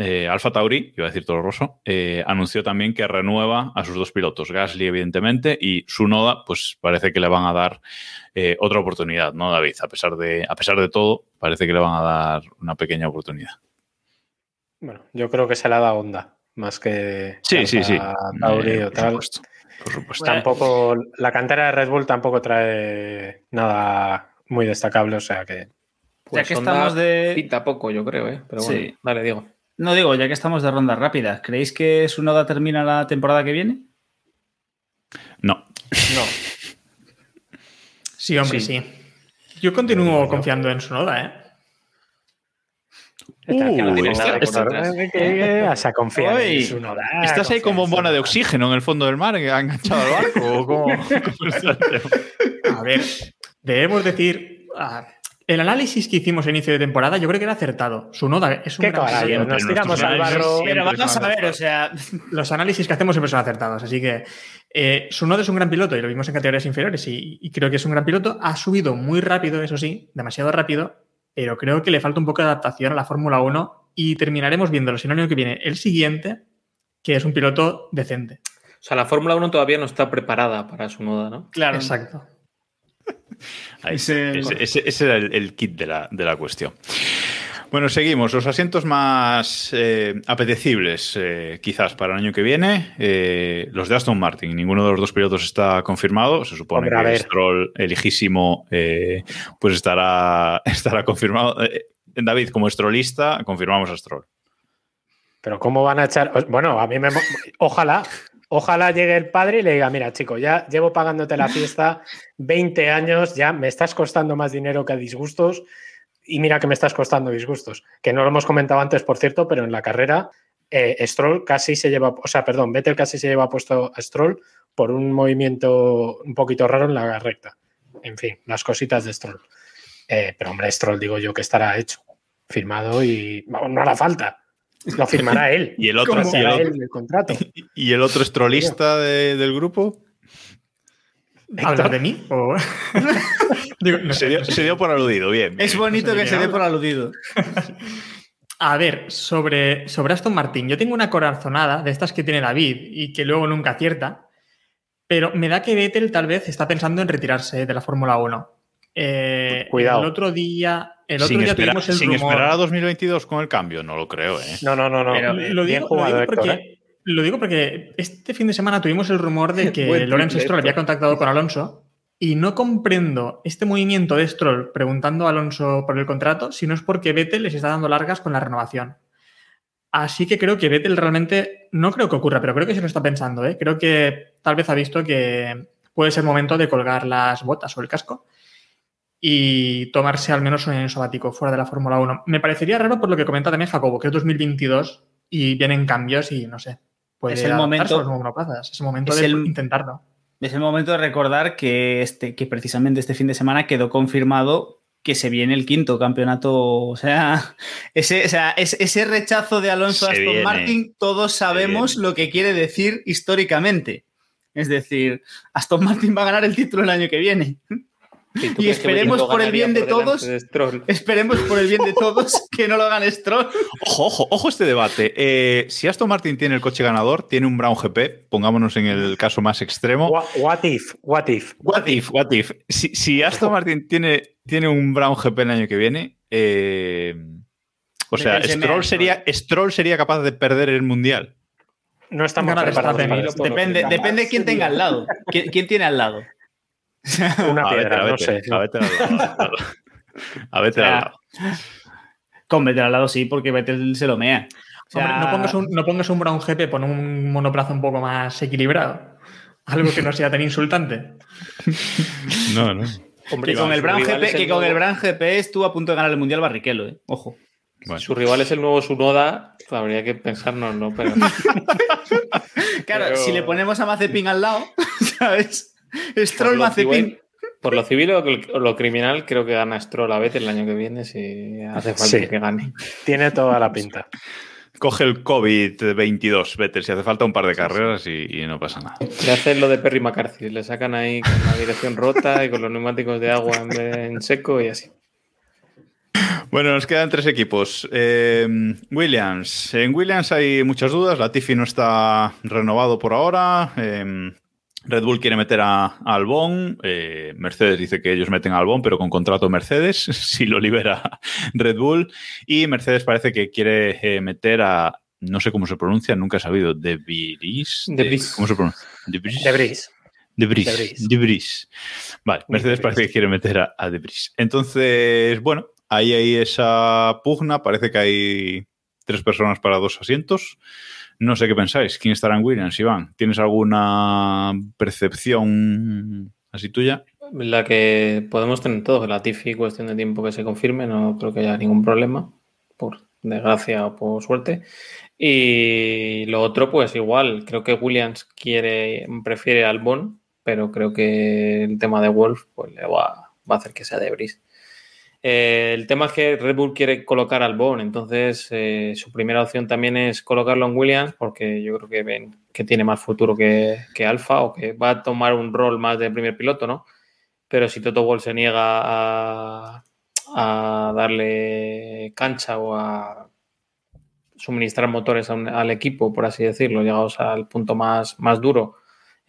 Eh, Alfa Tauri, iba a decir Toro Rosso, eh, anunció también que renueva a sus dos pilotos, Gasly, evidentemente, y Sunoda, pues parece que le van a dar eh, otra oportunidad, ¿no, David? A pesar, de, a pesar de todo, parece que le van a dar una pequeña oportunidad. Bueno, yo creo que se la da onda, más que. Sí, sí, sí. Tauri Eh, o por tal. supuesto. Por supuesto. Tampoco. La cantera de Red Bull tampoco trae nada muy destacable, o sea que. Pues ya que Honda estamos de. Pinta poco, yo creo, ¿eh? Pero bueno, Sí. dale, Diego. No digo, ya que estamos de rondas rápidas, ¿creéis que su noda termina la temporada que viene? No. No. Sí, hombre, Sí. sí. Yo continúo confiando en su noda, ¿eh? no Uh. ¿Estás ahí con bombona de oxígeno en el fondo del mar que ha enganchado al barco? (laughs) A ver, debemos decir. ah, el análisis que hicimos a inicio de temporada, yo creo que era acertado. Su noda es un Qué gran caballo, nos tiramos al barro. Pero vamos a ver, o sea, (laughs) Los análisis que hacemos siempre son acertados. Así que eh, Sunoda es un gran piloto y lo vimos en categorías inferiores y, y creo que es un gran piloto. Ha subido muy rápido, eso sí, demasiado rápido, pero creo que le falta un poco de adaptación a la Fórmula 1 y terminaremos viendo el año que viene el siguiente, que es un piloto decente. O sea, la Fórmula 1 todavía no está preparada para su noda, ¿no? claro. Exacto. (laughs) Ahí, Ese- ese, ese- ese era el, el kit de la, de la cuestión. Bueno, seguimos. Los asientos más eh, apetecibles, eh, quizás para el año que viene, eh, los de Aston Martin. Ninguno de los dos pilotos está confirmado. Se supone Hombre, que. Stroll, el hijísimo, eh, pues estará, (laughs) estará confirmado. Eh, David, como Strollista, confirmamos a Stroll. Pero ¿cómo van a echar? Bueno, a mí me... Ojalá, ojalá llegue el padre y le diga, mira, chico, ya llevo pagándote la fiesta (laughs) 20 años, ya me estás costando más dinero que disgustos y mira que me estás costando disgustos. Que no lo hemos comentado antes, por cierto, pero en la carrera eh, Stroll casi se lleva, o sea, perdón, Vettel casi se lleva puesto a Stroll por un movimiento un poquito raro en la recta. En fin, las cositas de Stroll. Eh, pero hombre, Stroll digo yo que estará hecho, firmado y no hará falta. Lo firmará él. (laughs) Y el otro, y el será otro, él el contrato. (laughs) y el otro Strollista de- del grupo ¿Hablas de mí? O- (laughs) Digo, no sé, se dio, se dio por aludido. Bien. Es bonito que se dé por aludido. A ver, sobre, sobre Aston Martin, yo tengo una corazonada de estas que tiene David y que luego nunca acierta, pero me da que Vettel tal vez está pensando en retirarse de la Fórmula 1. Eh, Cuidado. El otro día, el otro sin día esperar, tuvimos el sin rumor. esperar a 2022 con el cambio, no lo creo, ¿eh? No, no, no, no. Pero, Eh, lo, digo, lo Héctor, porque, ¿eh? lo digo porque este fin de semana tuvimos el rumor de que Lorenz Stroll había contactado con Alonso y no comprendo este movimiento de Stroll preguntando a Alonso por el contrato si no es porque Vettel les está dando largas con la renovación. Así que creo que Vettel realmente, no creo que ocurra, pero creo que se lo está pensando. ¿eh? Creo que tal vez ha visto que puede ser momento de colgar las botas o el casco y tomarse al menos un año sabático fuera de la Fórmula 1. Me parecería raro por lo que comenta también Jacobo, que es 2022 y vienen cambios y no sé. Puede Es el momento- a los monoplazas. Es el momento es de el- intentarlo. Es el momento de recordar que, este, que precisamente este fin de semana quedó confirmado que se viene el quinto campeonato. O sea, (laughs) ese, o sea, es- ese rechazo de Alonso a Aston viene. Martin, todos sabemos lo que quiere decir históricamente. Es decir, Aston Martin va a ganar el título el año que viene. (laughs) ¿Y, esperemos por el bien de todos. de? Esperemos por el bien de todos que no lo hagan Stroll. Ojo, ojo, ojo este debate. Eh, si Aston Martin tiene el coche ganador, tiene un Brown GP, pongámonos en el caso más extremo. What, what if? What if? What if, what if? Si, si Aston Martin tiene, tiene un Brown GP el año que viene, eh, o sea, Stroll sería, Stroll sería capaz de perder el mundial. No estamos Gana preparados Verstappen. para Depende, depende de quién tenga al lado. ¿Quién, quién tiene al lado? (laughs) Una A piedra, no sé. A Vettel al lado. (laughs) A Vettel al lado. Con Vettel al lado sí, porque Vettel se lo mea. O sea, Hombre, no, pongas un, no pongas un Brown GP, pon un monoplaza un poco más equilibrado. (laughs) Algo que no sea tan insultante. No, no. Hombre, que con, el Brown GP, que con el Brown GP estuvo a punto de ganar el Mundial Barrichello, ¿eh? Ojo. Bueno. Su rival es el nuevo Sunoda, habría que pensarnos, ¿no? Pero Claro, Pero- si le ponemos a Mazepin al lado, ¿sabes? (laughs) Stroll Mazepin. civil- por lo civil o lo, lo criminal, creo que gana Stroll a Vettel el año que viene si hace falta Sí. que gane. Tiene toda la pinta. Coge el COVID-22, Vettel, si hace falta un par de carreras y, y no pasa nada. Le hacen lo de Perry McCarthy, le sacan ahí con la dirección rota y con los neumáticos de agua en, vez de en seco y así. Bueno, nos quedan tres equipos. Eh, Williams. En Williams hay muchas dudas. Latifi no está renovado por ahora. Eh, Red Bull quiere meter a, a Albon. Eh, Mercedes dice que ellos meten a Albon, pero con contrato Mercedes, (laughs) si lo libera Red Bull. Y Mercedes parece que quiere eh, meter a. No sé cómo se pronuncia, nunca he sabido. De. De Vries. ¿Cómo se pronuncia? De. De Bris. De Bris. Vale, Mercedes de parece que quiere meter a, a De. Entonces, bueno, ahí hay esa pugna. Parece que hay tres personas para dos asientos. No sé qué pensáis. ¿Quién estará en Williams, Iván? ¿Tienes alguna percepción así tuya? La que podemos tener todos, la Tiffy, cuestión de tiempo que se confirme, no creo que haya ningún problema, por desgracia o por suerte. Y lo otro, pues igual, creo que Williams quiere, prefiere al Albon, pero creo que el tema de Wolf pues, le va, va a hacer que sea de Bris. Eh, el tema es que Red Bull quiere colocar al Albon, entonces eh, su primera opción también es colocarlo en Williams, porque yo creo que ven que tiene más futuro que, que Alfa o que va a tomar un rol más de primer piloto, ¿no? Pero si Toto Wolff se niega a, darle cancha o a suministrar motores al equipo, por así decirlo, llegados al punto más, más duro,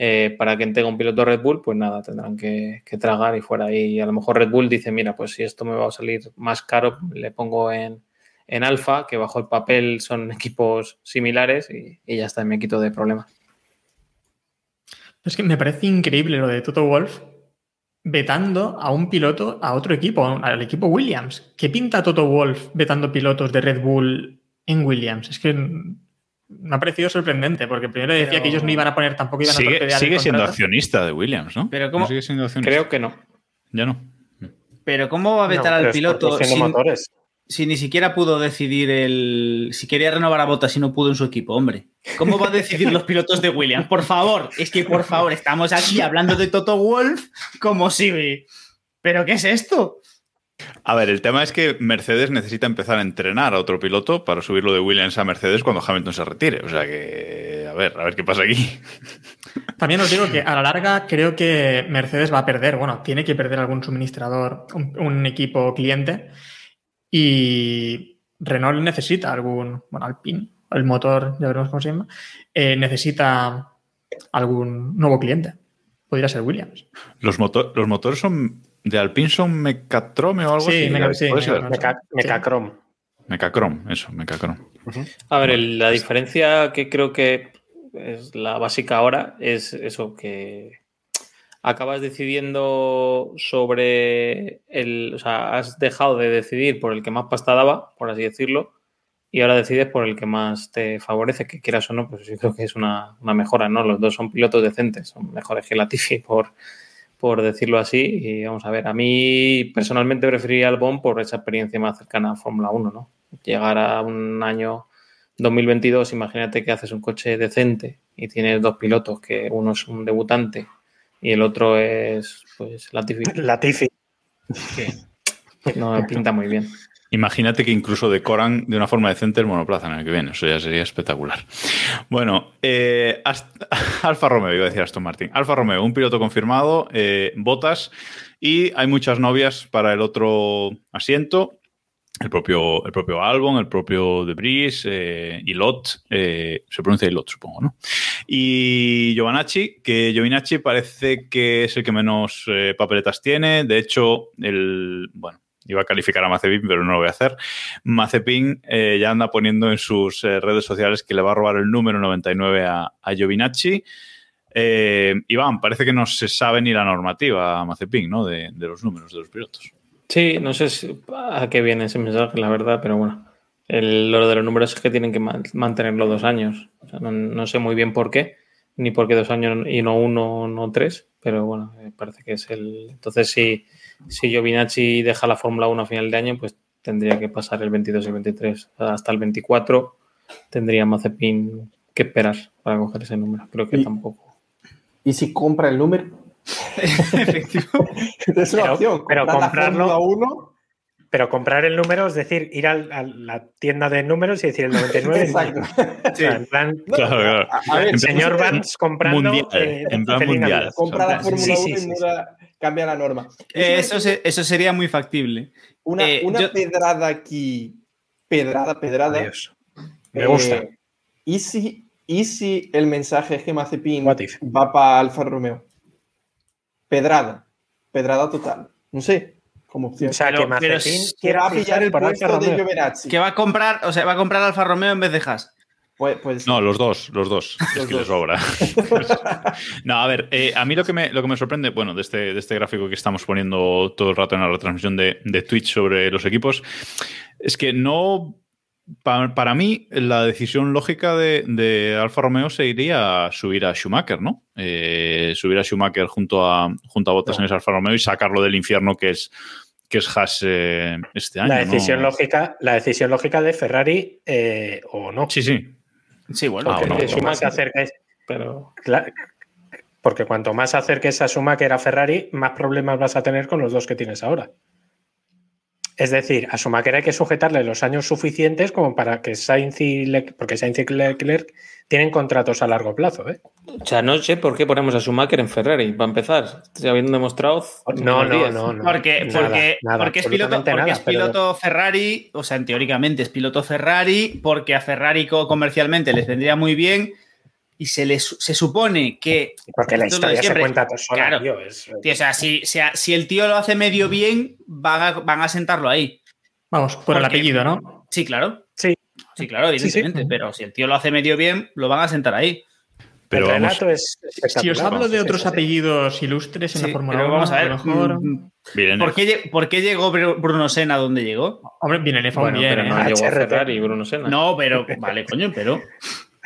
eh, para que tenga un piloto Red Bull, pues nada, tendrán que, tragar y fuera. Y a lo mejor Red Bull dice, mira, pues si esto me va a salir más caro, le pongo en, en Alfa, que bajo el papel son (laughs) equipos similares y, y ya está, me quito de problemas. Es que me parece increíble lo de Toto Wolf vetando a un piloto a otro equipo, al equipo Williams. ¿Qué pinta Toto Wolf vetando pilotos de Red Bull en Williams? Es que me ha parecido sorprendente, porque primero decía Pero- que ellos no iban a poner, tampoco iban a Sigue, torpedear el sigue siendo accionista de Williams, ¿no? Pero ¿No ¿cómo- sigue siendo accionista? Creo que no. Ya no. Pero ¿cómo va a vetar No, al piloto si, si ni siquiera pudo decidir el si quería renovar a Bottas y no pudo en su equipo, hombre? ¿Cómo va a decidir los pilotos de Williams? Por favor, es que por favor, estamos aquí hablando de Toto Wolf como si... ¿Pero qué es esto? A ver, el tema es que Mercedes necesita empezar a entrenar a otro piloto para subirlo de Williams a Mercedes cuando Hamilton se retire. O sea que, a ver, a ver qué pasa aquí. (laughs) También os digo que a la larga creo que Mercedes va a perder, bueno, tiene que perder algún suministrador, un, un equipo cliente y Renault necesita algún, bueno, Alpine, el motor, ya veremos cómo se llama, eh, necesita algún nuevo cliente. Podría ser Williams. Los, los motores son de Alpine son Mecatrome o algo Sí, así. Meca- sí. Meca- Meca- Mecacrom. Eso, Mecachrome. A ver, el- la diferencia que creo que es la básica ahora es eso, que acabas decidiendo sobre el. O sea, has dejado de decidir por el que más pasta daba, por así decirlo, y ahora decides por el que más te favorece, que quieras o no, pues yo creo que es una, una mejora, ¿no? Los dos son pilotos decentes, son mejores que Latifi, por, por decirlo así. Y vamos a ver, a mí personalmente preferiría al Bon por esa experiencia más cercana a Fórmula 1, ¿no? Llegar a un año 2022, imagínate que haces un coche decente y tienes dos pilotos, que uno es un debutante y el otro es, pues, Latifi, Latifi. que no me pinta muy bien. Imagínate que incluso decoran de una forma decente el monoplaza en el que viene. Eso ya sería espectacular. Bueno, eh, (laughs) Alfa Romeo, iba a decir Aston Martin. Alfa Romeo, un piloto confirmado, eh, botas, y hay muchas novias para el otro asiento. El propio, el propio Albon, el propio Debris, eh, Ilot, eh, se pronuncia Ilot, supongo, ¿no? Y Giovanacci, que Giovinacci parece que es el que menos eh, papeletas tiene. De hecho, el, bueno, iba a calificar a Mazepin, pero no lo voy a hacer. Mazepin eh, ya anda poniendo en sus eh, redes sociales que le va a robar el número 99 a, a Giovinacci. Eh, Iván, parece que no se sabe ni la normativa Mazepin, ¿no? De, de los números de los pilotos. Sí, no sé a qué viene ese mensaje, la verdad, pero bueno. El, lo de los números es que tienen que man- mantenerlo dos años. No, sé muy bien por qué, ni por qué dos años y no uno, no tres, pero bueno, eh, parece que es el. Entonces, si, si Giovinacci deja la Fórmula 1 a final de año, pues tendría que pasar el 22 y el 23. O sea, hasta el 24 tendría Mazepin que esperar para coger ese número. Creo que Y- tampoco. ¿Y si compra el número? (laughs) (laughs) es una Pero- opción. pero la comprarlo- Fórmula 1. Pero comprar el número es decir, ir al- a, la tienda de números y decir el 99. (laughs) Exacto. O sea, en plan, No, Claro, claro. A ver, el señor Vance comprando. Mundial, eh, en plan Feliz mundial. Compra la Fórmula sí, 1 sí, y sí. muda- cambia la norma. Eh, eso, se- eso sería muy factible. Una, eh, una yo- pedrada aquí, pedrada, pedrada. Adiós. Me gusta. Eh, ¿y, si, ¿Y si el mensaje es que Mazepin va para Alfa Romeo? Pedrada. Pedrada total. No sé, como opción. O sea, Pero- que Mazepin que va a pillar el puesto de Romeo. Giovinazzi. Que va a comprar, o sea, va a comprar Alfa Romeo en vez de Haas. Pues, pues No, los dos, los dos. (laughs) es que le dos. sobra. (laughs) (laughs) no, a ver, eh, a mí lo que, me, lo que me sorprende, bueno, de este, de este gráfico que estamos poniendo todo el rato en la retransmisión de, de Twitch sobre los equipos, es que no. Pa- para mí, la decisión lógica de, de Alfa Romeo sería subir a Schumacher, ¿no? Eh, subir a Schumacher junto a, junto a Bottas No. en ese Alfa Romeo y sacarlo del infierno que es, que es Haas eh, este año. La ¿no? decisión, lógica, la decisión lógica de Ferrari eh, o no. Sí, sí. Sí, bueno. Ah, Porque no, se Pero porque cuanto más acerques a Schumacher a Ferrari, más problemas vas a tener con los dos que tienes ahora. Es decir, a Schumacher hay que sujetarle los años suficientes como para que Sainz y Leclerc, porque Sainz y Leclerc tienen contratos a largo plazo. ¿eh? O sea, no sé por qué ponemos a Schumacher en Ferrari, para empezar, habiendo demostrado. No, no, no, no. Porque, Nada, porque, nada, porque es piloto, porque nada, es pero- piloto Ferrari, o sea, teóricamente es piloto Ferrari, porque a Ferrari co- comercialmente les vendría muy bien y se les se supone que. Porque la historia se cuenta sola, Claro. tío. Es, Tío, o sea, si, si, el tío lo hace medio bien, van a, van a sentarlo ahí. Vamos, por el apellido, ¿no? Sí, claro. Sí. Sí, claro, evidentemente. Pero si el tío lo hace medio bien, lo van a sentar ahí. Pero el vamos, es Si os hablo de otros apellidos ilustres en Sí, la Fórmula pero 1, vamos a ver. lo mejor... mm, Villeneuve. ¿Por qué, lle- por qué llegó Bru- Bruno Senna donde llegó? Hombre, viene Nefa Bueno, bien, pero ¿eh? no llegó a. Ferrari, Bruno Senna. No, pero. Vale, coño. Pero. (laughs)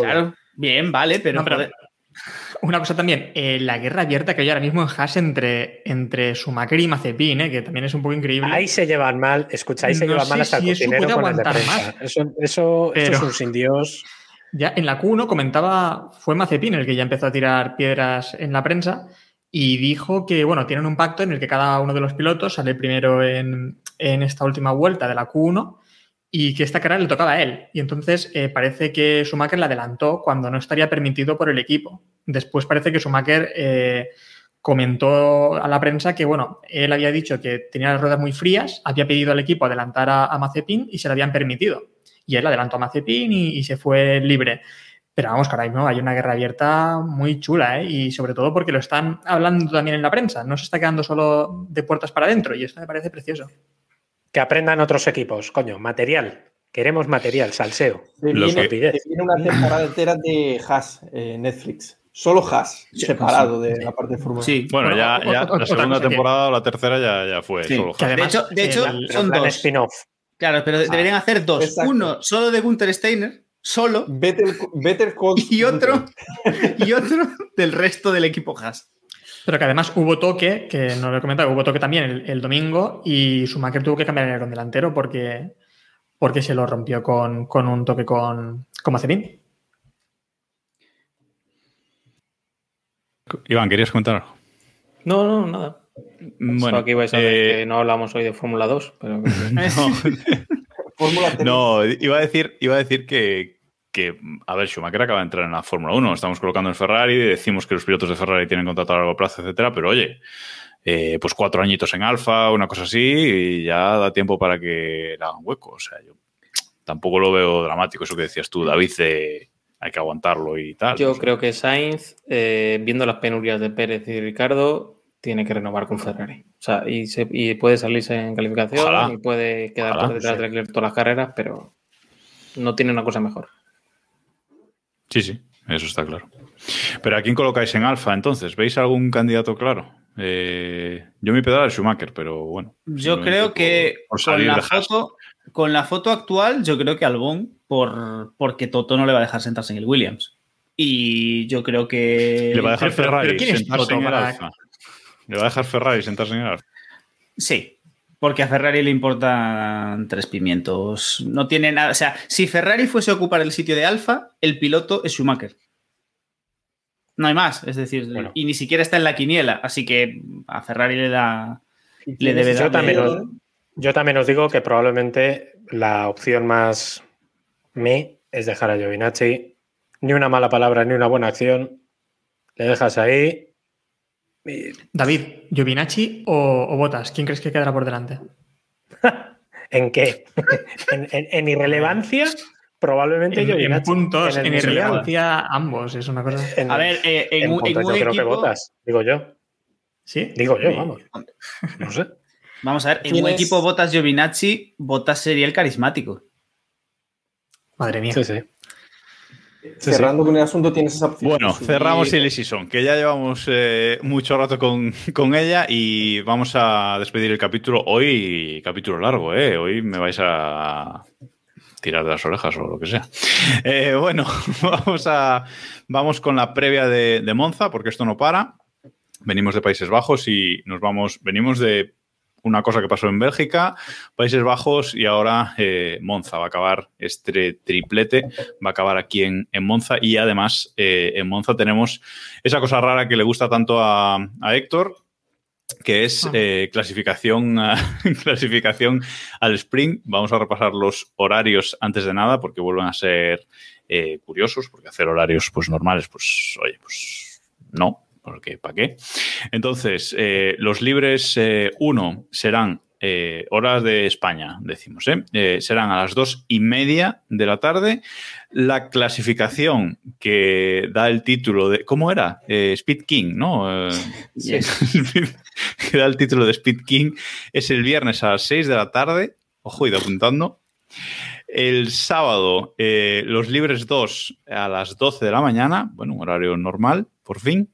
Claro, bien, vale, pero. No, pero- joder, (laughs) Una cosa también, eh, la guerra abierta que hay ahora mismo en Haas entre, entre Schumacher y Mazepin, ¿eh? que también es un poco increíble. Ahí se llevan mal, escucha, ahí se No llevan mal hasta el si eso cocinero puede con el de aguantar prensa. más. Eso, eso, eso es un sin Dios. Ya en la Q1 comentaba, fue Mazepin el que ya empezó a tirar piedras en la prensa y dijo que, bueno, tienen un pacto en el que cada uno de los pilotos sale primero en, en esta última vuelta de la Q1 y que esta carrera le tocaba a él. Y entonces eh, parece que Schumacher la adelantó cuando no estaría permitido por el equipo. Después parece que Schumacher eh, comentó a la prensa que, bueno, él había dicho que tenía las ruedas muy frías, había pedido al equipo adelantar a, a Mazepin y se lo habían permitido. Y él adelantó a Mazepin y, y se fue libre. Pero vamos, que ahora mismo hay una guerra abierta muy chula, ¿eh? Y sobre todo porque lo están hablando también en la prensa. No se está quedando solo de puertas para adentro y esto me parece precioso. Que aprendan otros equipos, coño, material. Queremos material, salseo. Viene, que- se viene una temporada entera de Haas, eh, Netflix. Solo Haas, separado de la parte de Fórmula Sí. Bueno, ya, la segunda temporada o la tercera ya, ya fue Sí, solo que Haas. De hecho, de hecho el- son dos. spin-off. Claro, pero deberían hacer dos. exacto. Uno solo de Gunther Steiner, solo, Better, Better y otro, (laughs) y otro del resto del equipo Haas. Pero que además hubo toque, que no lo he comentado, hubo toque también el, el domingo y Schumacher tuvo que cambiar el alerón delantero porque, porque se lo rompió con, con un toque con, con Mazepin. Iván, ¿querías comentar algo? No, no, nada. Bueno, Solo que ibais a ver eh, que no hablamos hoy de Fórmula 2, pero (laughs) (laughs) Fórmula 3. No, iba a decir, iba a decir que, que, a ver, Schumacher acaba de entrar en la Fórmula 1. Estamos colocando en Ferrari, decimos que los pilotos de Ferrari tienen contrato a largo plazo, etcétera, pero oye, eh, pues cuatro añitos en Alfa, una cosa así, y ya da tiempo para que le hagan hueco. O sea, yo tampoco lo veo dramático, eso que decías tú, David, de hay que aguantarlo y tal. yo creo que Sainz, eh, viendo las penurias de Pérez y Ricardo, tiene que renovar con Ferrari. O sea, y, se- y puede salirse en calificación Ojalá. y puede quedar Ojalá, por detrás sí. de Leclerc todas las carreras, pero no tiene una cosa mejor. Sí, sí, eso está claro. Pero ¿a quién colocáis en Alfa entonces? ¿Veis algún candidato claro? Eh, yo mi pedal es Schumacher, pero bueno. Yo creo que por con la, foto, con la foto actual, yo creo que Albón, por, porque Toto no le va a dejar sentarse en el Williams. Y yo creo que. Le va a dejar Ferrari pero ¿quién es sentarse en el Alfa. Le va a dejar Ferrari sentarse en el Alfa. Sí, porque a Ferrari le importan tres pimientos. No tiene nada. O sea, si Ferrari fuese a ocupar el sitio de Alfa, el piloto es Schumacher. No hay más, es decir, Bueno. y ni siquiera está en la quiniela, así que a Ferrari le da. Le debe Yo dar. también, os, yo también os digo que probablemente la opción más me es dejar a Giovinacci. Ni una mala palabra, ni una buena acción. Le dejas ahí. Y- David, Giovinacci o, o Botas, ¿quién crees que quedará por delante? (laughs) ¿En qué? (laughs) ¿En, en- en irrelevancia? Probablemente En, en puntos, en, irrelevancia, ambos, es una cosa. En- A ver, eh, en, en un, en puntos un yo creo que equipo. votas, digo yo. ¿Sí? Digo yo, Sí. vamos. No sé. Vamos a ver, en ¿Quién un es? equipo Botas Giovinacci, Botas sería el carismático. Madre mía. Sí, sí. Cerrando con el asunto, tienes esa opción. Bueno, cerramos Silly Season, que ya llevamos eh, mucho rato con, (laughs) con ella y vamos a despedir el capítulo. Hoy, capítulo largo, ¿eh? Hoy me vais a tirar de las orejas o lo que sea. Eh, bueno, (laughs) vamos, a, vamos con la previa de, de Monza, porque esto no para. Venimos de Países Bajos y nos vamos, venimos de una cosa que pasó en Bélgica, Países Bajos y ahora eh, Monza. Va a acabar este triplete, va a acabar aquí en, en Monza y además eh, en Monza tenemos esa cosa rara que le gusta tanto a, a Héctor, que es Ah. eh, clasificación, a- (laughs) clasificación al sprint. Vamos a repasar los horarios antes de nada porque vuelven a ser curiosos, porque hacer horarios pues normales, pues oye, pues no, porque ¿para qué? Entonces, eh, los libres 1 serán eh, horas de España, decimos, ¿eh? Eh, serán a las dos y media de la tarde. La clasificación que da el título de. ¿Cómo era? Eh, Speed King, ¿no? Eh, (laughs) que da el título de Speed King es el viernes a las 6 de la tarde. Ojo, ido apuntando. El sábado, eh, los libres 2 a las 12 de la mañana. Bueno, un horario normal, por fin.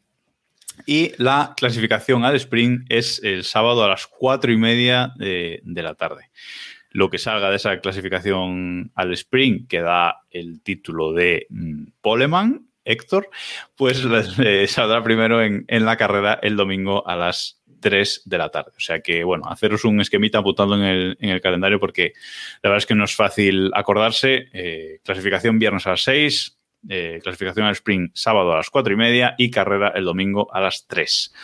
Y la clasificación al sprint es el sábado a las 4 y media de, la tarde. Lo que salga de esa clasificación al sprint, que da el título de mm, Poleman, Héctor, pues eh, saldrá primero en, en la carrera el domingo a las 3 de la tarde. O sea que, bueno, haceros un esquemita apuntando en el, en el calendario porque la verdad es que no es fácil acordarse. Eh, clasificación viernes a las 6, eh, clasificación al sprint sábado a las 4 y media y carrera el domingo a las 3.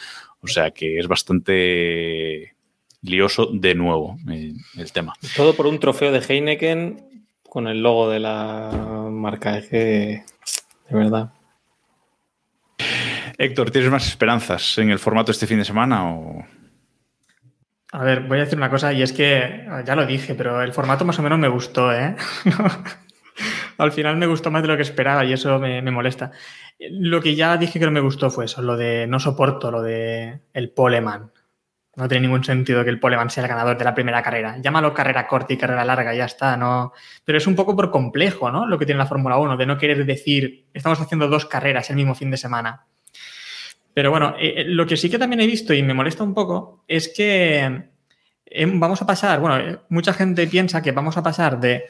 O sea que es bastante lioso de nuevo eh, el tema. Todo por un trofeo de Heineken con el logo de la marca. Es que, de verdad. Héctor, ¿tienes más esperanzas en el formato este fin de semana o...? A ver, voy a decir una cosa y es que ya lo dije, pero el formato más o menos me gustó, ¿eh? (laughs) Al final me gustó más de lo que esperaba y eso me, molesta. Lo que ya dije que no me gustó fue eso, lo de no soporto, lo de el poleman. No tiene ningún sentido que el poleman sea el ganador de la primera carrera. Llámalo carrera corta y carrera larga, ya está, ¿no? Pero es un poco por complejo, ¿no? Lo que tiene la Fórmula 1, de no querer decir, estamos haciendo dos carreras el mismo fin de semana. Pero bueno, eh, lo que sí que también he visto y me molesta un poco es que eh, vamos a pasar, bueno, eh, mucha gente piensa que vamos a pasar de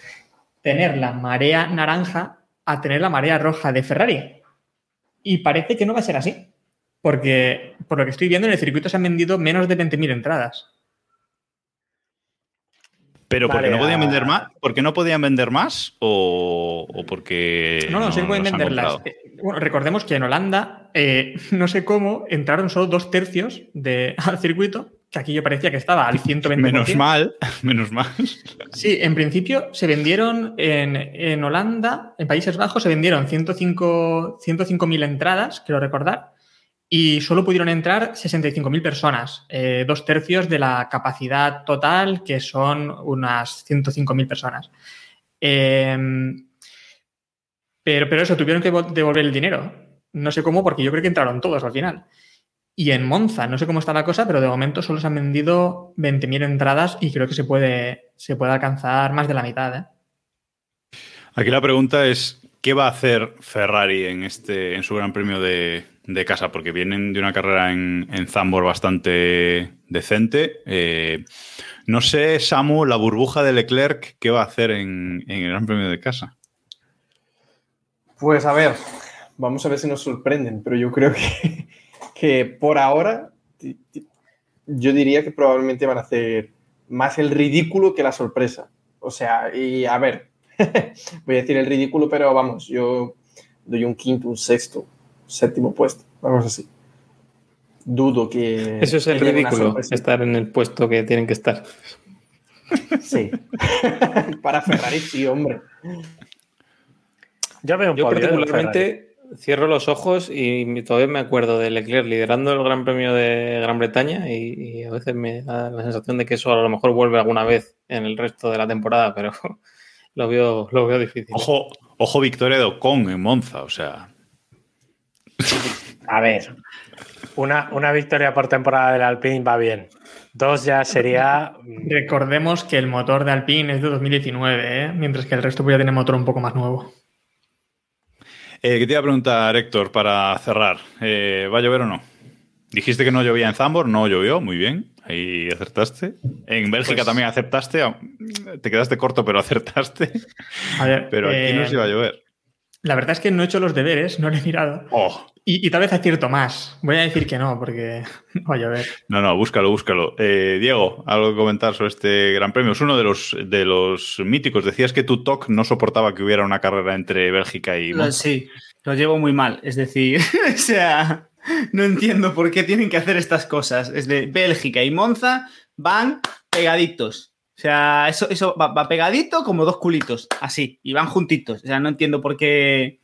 tener la marea naranja a tener la marea roja de Ferrari. Y parece que no va a ser así. Porque, por lo que estoy viendo, en el circuito se han vendido menos de 20.000 entradas. ¿Pero porque vale, no podían vender más? ¿Porque no podían vender más? ¿O, o porque.? No, no, no se pueden venderlas. Bueno, recordemos que en Holanda, eh, (laughs) no sé cómo, entraron solo dos tercios de, (laughs) al circuito, que aquí yo parecía que estaba al 120%. Menos mal, menos mal. Sí, en principio se vendieron en, en Holanda, en Países Bajos, se vendieron 105.000 105 entradas, quiero recordar, y solo pudieron entrar 65.000 personas, eh, dos tercios de la capacidad total, que son unas 105.000 personas. Eh, pero, pero eso, tuvieron que devolver el dinero. No sé cómo, porque yo creo que entraron todos al final. Y en Monza, no sé cómo está la cosa, pero de momento solo se han vendido 20.000 entradas y creo que se puede, se puede alcanzar más de la mitad. ¿eh? Aquí la pregunta es, ¿qué va a hacer Ferrari en, este, en su Gran Premio de, de casa? Porque vienen de una carrera en, en Zambor bastante decente. Eh, no sé, Samu, la burbuja de Leclerc, ¿qué va a hacer en, en el Gran Premio de casa? Pues a ver, vamos a ver si nos sorprenden, pero yo creo que, que por ahora yo diría que probablemente van a hacer más el ridículo que la sorpresa. O sea, y a ver, (laughs) voy a decir el ridículo, pero vamos, yo doy un quinto, un sexto, séptimo puesto, vamos así. Dudo que... Eso es el ridículo, estar en el puesto que tienen que estar. Sí. (laughs) Para Ferrari, sí, hombre. Yo, veo Yo particularmente cierro los ojos y todavía me acuerdo de Leclerc liderando el Gran Premio de Gran Bretaña y, y, a veces me da la sensación de que eso a lo mejor vuelve alguna vez en el resto de la temporada, pero (laughs) lo veo, lo veo difícil. Ojo, ojo victoria de Ocon en Monza, o sea. A ver, una, una victoria por temporada del Alpine va bien. Dos ya sería. Recordemos que el motor de Alpine es de 2019, ¿eh? mientras que el resto ya tiene motor un poco más nuevo. Eh, ¿Qué te iba a preguntar, Héctor, para cerrar? Eh, ¿Va a llover o no? Dijiste que no llovía en Zambor, no llovió, muy bien, ahí acertaste. En Bélgica pues... también aceptaste, te quedaste corto, pero acertaste. A ver, (laughs) pero aquí eh, no se iba a llover. La verdad es que no he hecho los deberes, no lo he mirado. Oh. Y, y, tal vez acierto más. Voy a decir que no, porque no (laughs) va a llover. No, no, búscalo, búscalo. Eh, Diego, algo que comentar sobre este Gran Premio. Es uno de los, de los míticos. Decías que tu TOC no soportaba que hubiera una carrera entre Bélgica y. Lo, sí, lo llevo muy mal. Es decir, (laughs) o sea, no entiendo por qué tienen que hacer estas cosas. Es de Bélgica y Monza van pegaditos. O sea, eso, eso va, va pegadito como dos culitos, así, y van juntitos. O sea, no entiendo por qué,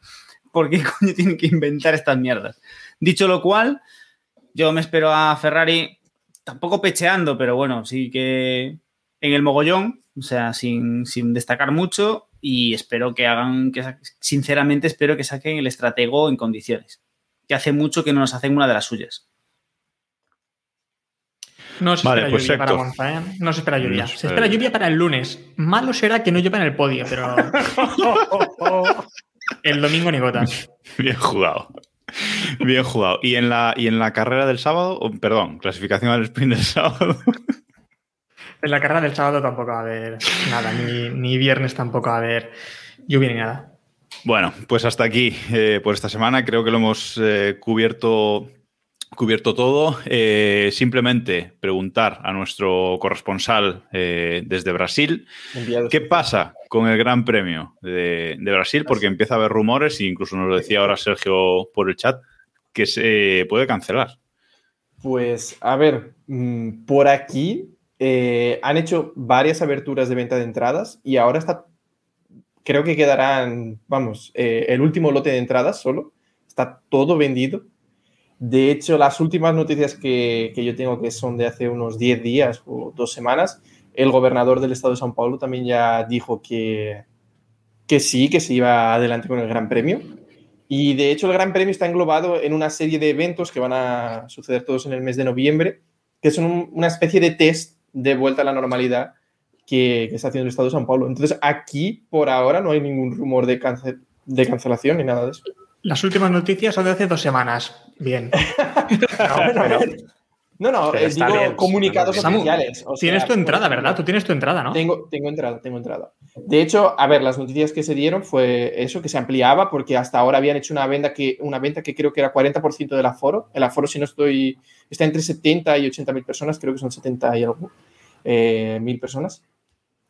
por qué (laughs) coño tienen que inventar estas mierdas. Dicho lo cual, yo me espero a Ferrari, tampoco pecheando, pero bueno, sí que en el mogollón, o sea, sin, sin destacar mucho, y espero que hagan, que sinceramente espero que saquen el estratego en condiciones, que hace mucho que no nos hacen una de las suyas. No se Vale, espera pues lluvia para. Monza, ¿eh? No se espera lluvia. No se espera lluvia para el lunes. Malo será que no llueva en el podio, pero (laughs) (laughs) el domingo ni gotas. (laughs) Bien jugado. Bien jugado. ¿Y en la, y en la carrera del sábado? o, perdón, clasificación al sprint del sábado. (laughs) En la carrera del sábado tampoco va a haber nada, ni, ni viernes tampoco va a haber lluvia ni nada. Bueno, pues hasta aquí eh, por esta semana. Creo que lo hemos eh, cubierto, cubierto todo. Eh, simplemente preguntar a nuestro corresponsal eh, desde Brasil qué pasa con el Gran Premio de, de Brasil, porque empieza a haber rumores, e incluso nos lo decía ahora Sergio por el chat, que se puede cancelar. Pues, a ver, mm, por aquí eh, han hecho varias aberturas de venta de entradas y ahora está, creo que quedarán, vamos, el último lote de entradas solo, está todo vendido. De hecho, las últimas noticias que, que yo tengo, que son de hace unos 10 días o dos semanas, el gobernador del estado de São Paulo también ya dijo que, que sí, que se iba adelante con el Gran Premio. Y de hecho el Gran Premio está englobado en una serie de eventos que van a suceder todos en el mes de noviembre, que son un- una especie de test de vuelta a la normalidad que, está haciendo el Estado de São Paulo. Entonces aquí por ahora no hay ningún rumor de, cance- de cancelación ni nada de eso. Las últimas noticias son de hace dos semanas. Bien. (laughs) No, no, Pero eh, digo bien, comunicados Samu, oficiales. o Tienes sea, tu entrada, ¿verdad? Tú tienes tu entrada, ¿no? Tengo, tengo entrada, tengo entrada. De hecho, a ver, las noticias que se dieron fue eso, que se ampliaba, porque hasta ahora habían hecho una venta que, una venta que creo que era 40% del aforo. El aforo, si no estoy, está entre 70 y 80 mil personas, creo que son 70 y algo, eh, mil personas.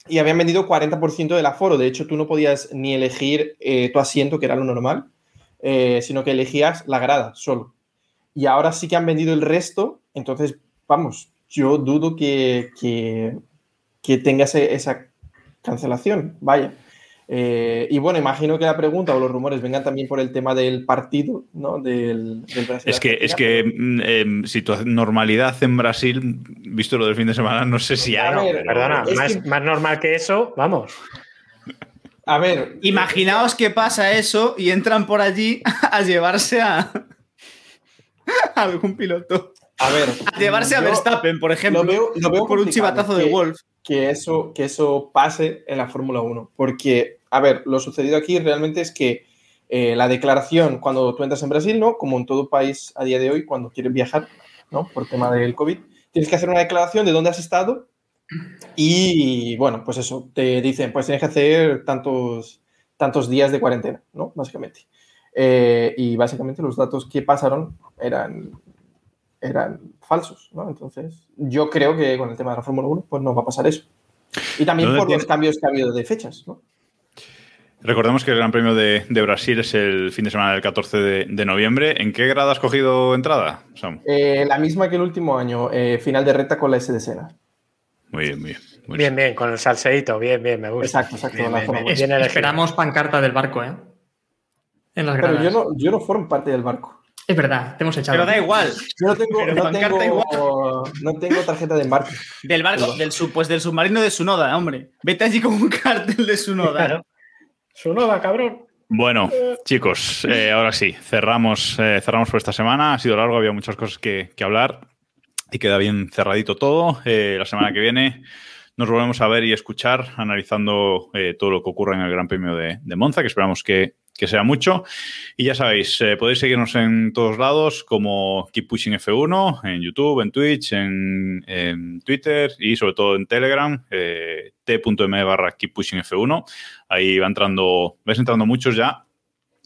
Y habían vendido 40% del aforo. De hecho, tú no podías ni elegir eh, tu asiento, que era lo normal, eh, sino que elegías la grada solo. Y ahora sí que han vendido el resto, entonces, vamos, yo dudo que, que, que tenga ese- esa cancelación, vaya. Eh, y bueno, imagino que la pregunta o los rumores vengan también por el tema del partido, ¿no? Del, del Brasil Es que, es que mm, em, situación- normalidad en Brasil, visto lo del fin de semana, no sé si hay. Pero- Perdona, Es más, que- más normal que eso, vamos. A ver, Imaginaos que pasa eso y entran por allí (laughs) a llevarse a, a (laughs) algún piloto. a ver. A llevarse a Verstappen, por ejemplo, lo veo- lo veo por un chivatazo de que- Wolf. que eso, que eso pase en la Fórmula 1. Porque, a ver, lo sucedido aquí realmente es que eh, la declaración cuando tú entras en Brasil, ¿no? Como en todo país a día de hoy, cuando quieres viajar, ¿no? Por tema del COVID, tienes que hacer una declaración de dónde has estado y, bueno, pues eso, te dicen, pues tienes que hacer tantos, tantos días de cuarentena, ¿no? Básicamente. Eh, y básicamente los datos que pasaron eran, eran falsos, ¿no? Entonces, yo creo que con el tema de la Fórmula 1, pues no va a pasar eso. Y también ¿Dónde por los cambios que ha habido de fechas, ¿no? Recordemos que el Gran Premio de, de Brasil es el fin de semana del 14 de, de noviembre. ¿En qué grado has cogido entrada, Sam? Eh, la misma que el último año, eh, final de recta con la S de Sena. Muy bien, muy bien. muy Bien, bien, con el salseíto, bien, bien, me gusta. Exacto, exacto. Bien, esperamos pancarta del barco, ¿eh? En las Pero yo no, yo no formo parte del barco. Es verdad, te hemos echado. Pero da igual. Yo no tengo, no pancarta tengo, no tengo tarjeta de embarque. Del barco, del, sub- pues del submarino de Sunoda, hombre. Vete allí con un cartel de Sunoda. Claro. Su noda, cabrón. Bueno, chicos, eh, ahora sí, cerramos, eh, cerramos por esta semana. Ha sido largo, había muchas cosas que, que hablar y queda bien cerradito todo. Eh, la semana que viene nos volvemos a ver y escuchar analizando eh, todo lo que ocurre en el Gran Premio de, de Monza, que esperamos que, que sea mucho. Y ya sabéis, eh, podéis seguirnos en todos lados como Keep Pushing F1, en YouTube, en Twitch, en, Twitter y sobre todo en Telegram, t.m barra Keep Pushing F1. Ahí va entrando, vais entrando muchos ya.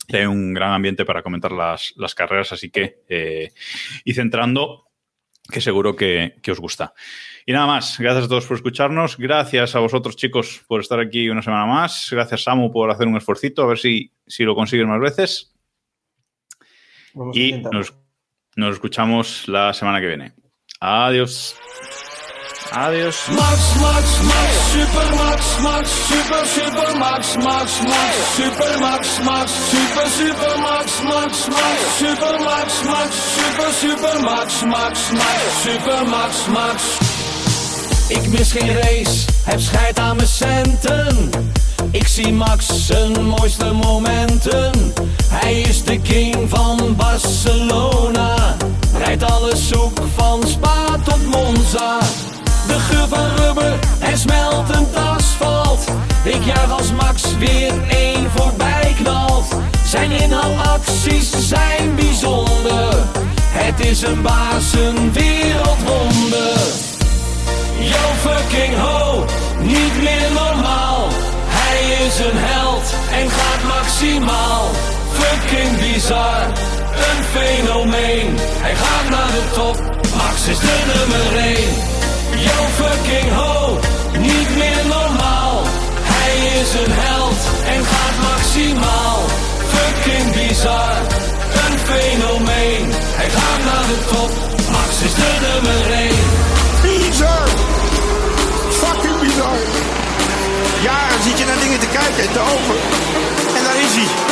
Y hay un gran ambiente para comentar las, las carreras, así que eh, id entrando, que seguro que, que os gusta. Y nada más, gracias a todos por escucharnos, gracias a vosotros chicos por estar aquí una semana más, gracias Samu por hacer un esfuercito, a ver si, si lo consigues más veces. Vamos Y Nos escuchamos la semana que viene. Adiós. Adiós. Max, Max, Max, Super Max, Max, Super, Super Max, Max, Max, Super Max, Max, Super, Super Max, Max, Max, Super Max, Max, Max, Max, Max, Max. Ik mis geen race, heb scheid aan mijn centen. Ik zie Max zijn mooiste momenten. Hij is de king van Barcelona. Rijdt alles zoek van Spa tot Monza. De geur van rubber en smeltend asfalt. Ik juich als Max weer één voorbij knalt. Zijn inhaalacties zijn bijzonder. Het is een baas, een wereldwonder. Yo fucking ho, niet meer normaal. Hij is een held en gaat maximaal. Fucking bizar, een fenomeen. Hij gaat naar de top, Max is de nummer 1. Bizar, een fenomeen. Hij gaat naar de top, Max is de nummer 1. Bizar! Fucking bizar! Ja, dan zit je naar dingen te kijken en te open. En daar is hij.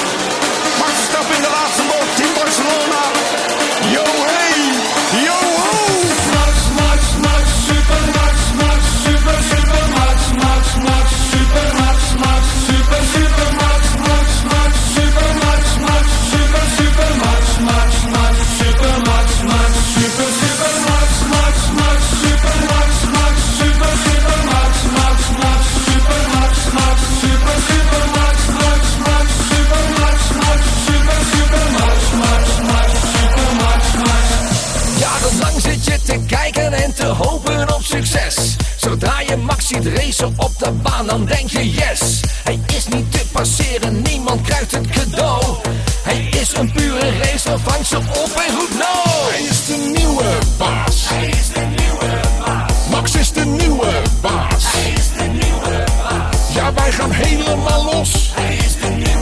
Je Max ziet racen op de baan, dan denk je yes. Hij is niet te passeren, niemand krijgt het cadeau. Hij is een pure racer, vang ze op en goed no. Hij is de nieuwe baas. Hij is de nieuwe baas. Max is de nieuwe baas. Hij is de nieuwe baas. Ja, wij gaan helemaal los. Hij is de nieuwe.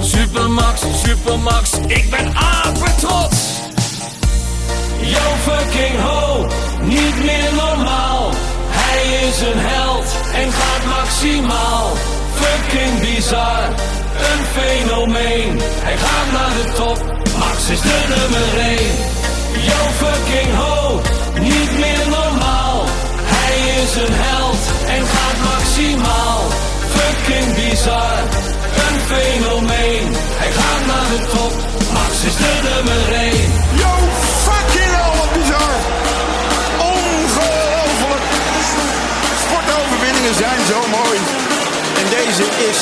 Supermax, Supermax, is een held en gaat maximaal. Fucking bizar, een fenomeen. Hij gaat naar de top, Max is de nummer 1. Yo fucking ho, niet meer normaal. Hij is een held en gaat maximaal. Fucking bizar, een fenomeen. Hij gaat naar de top, Max is de nummer 1. Yo fucking ho, wat bizar. Ze zijn zo mooi. En deze is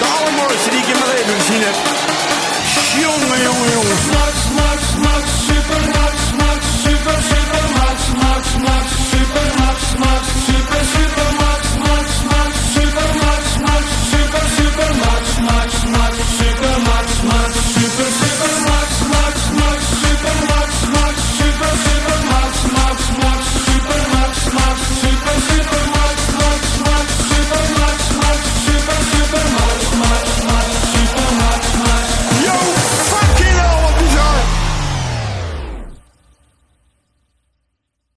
de allermooiste die ik in mijn leven gezien heb. Jongen, jongen, jongen. Max, Max, Max, super, Max, Max, super, super, Max, Max, Max.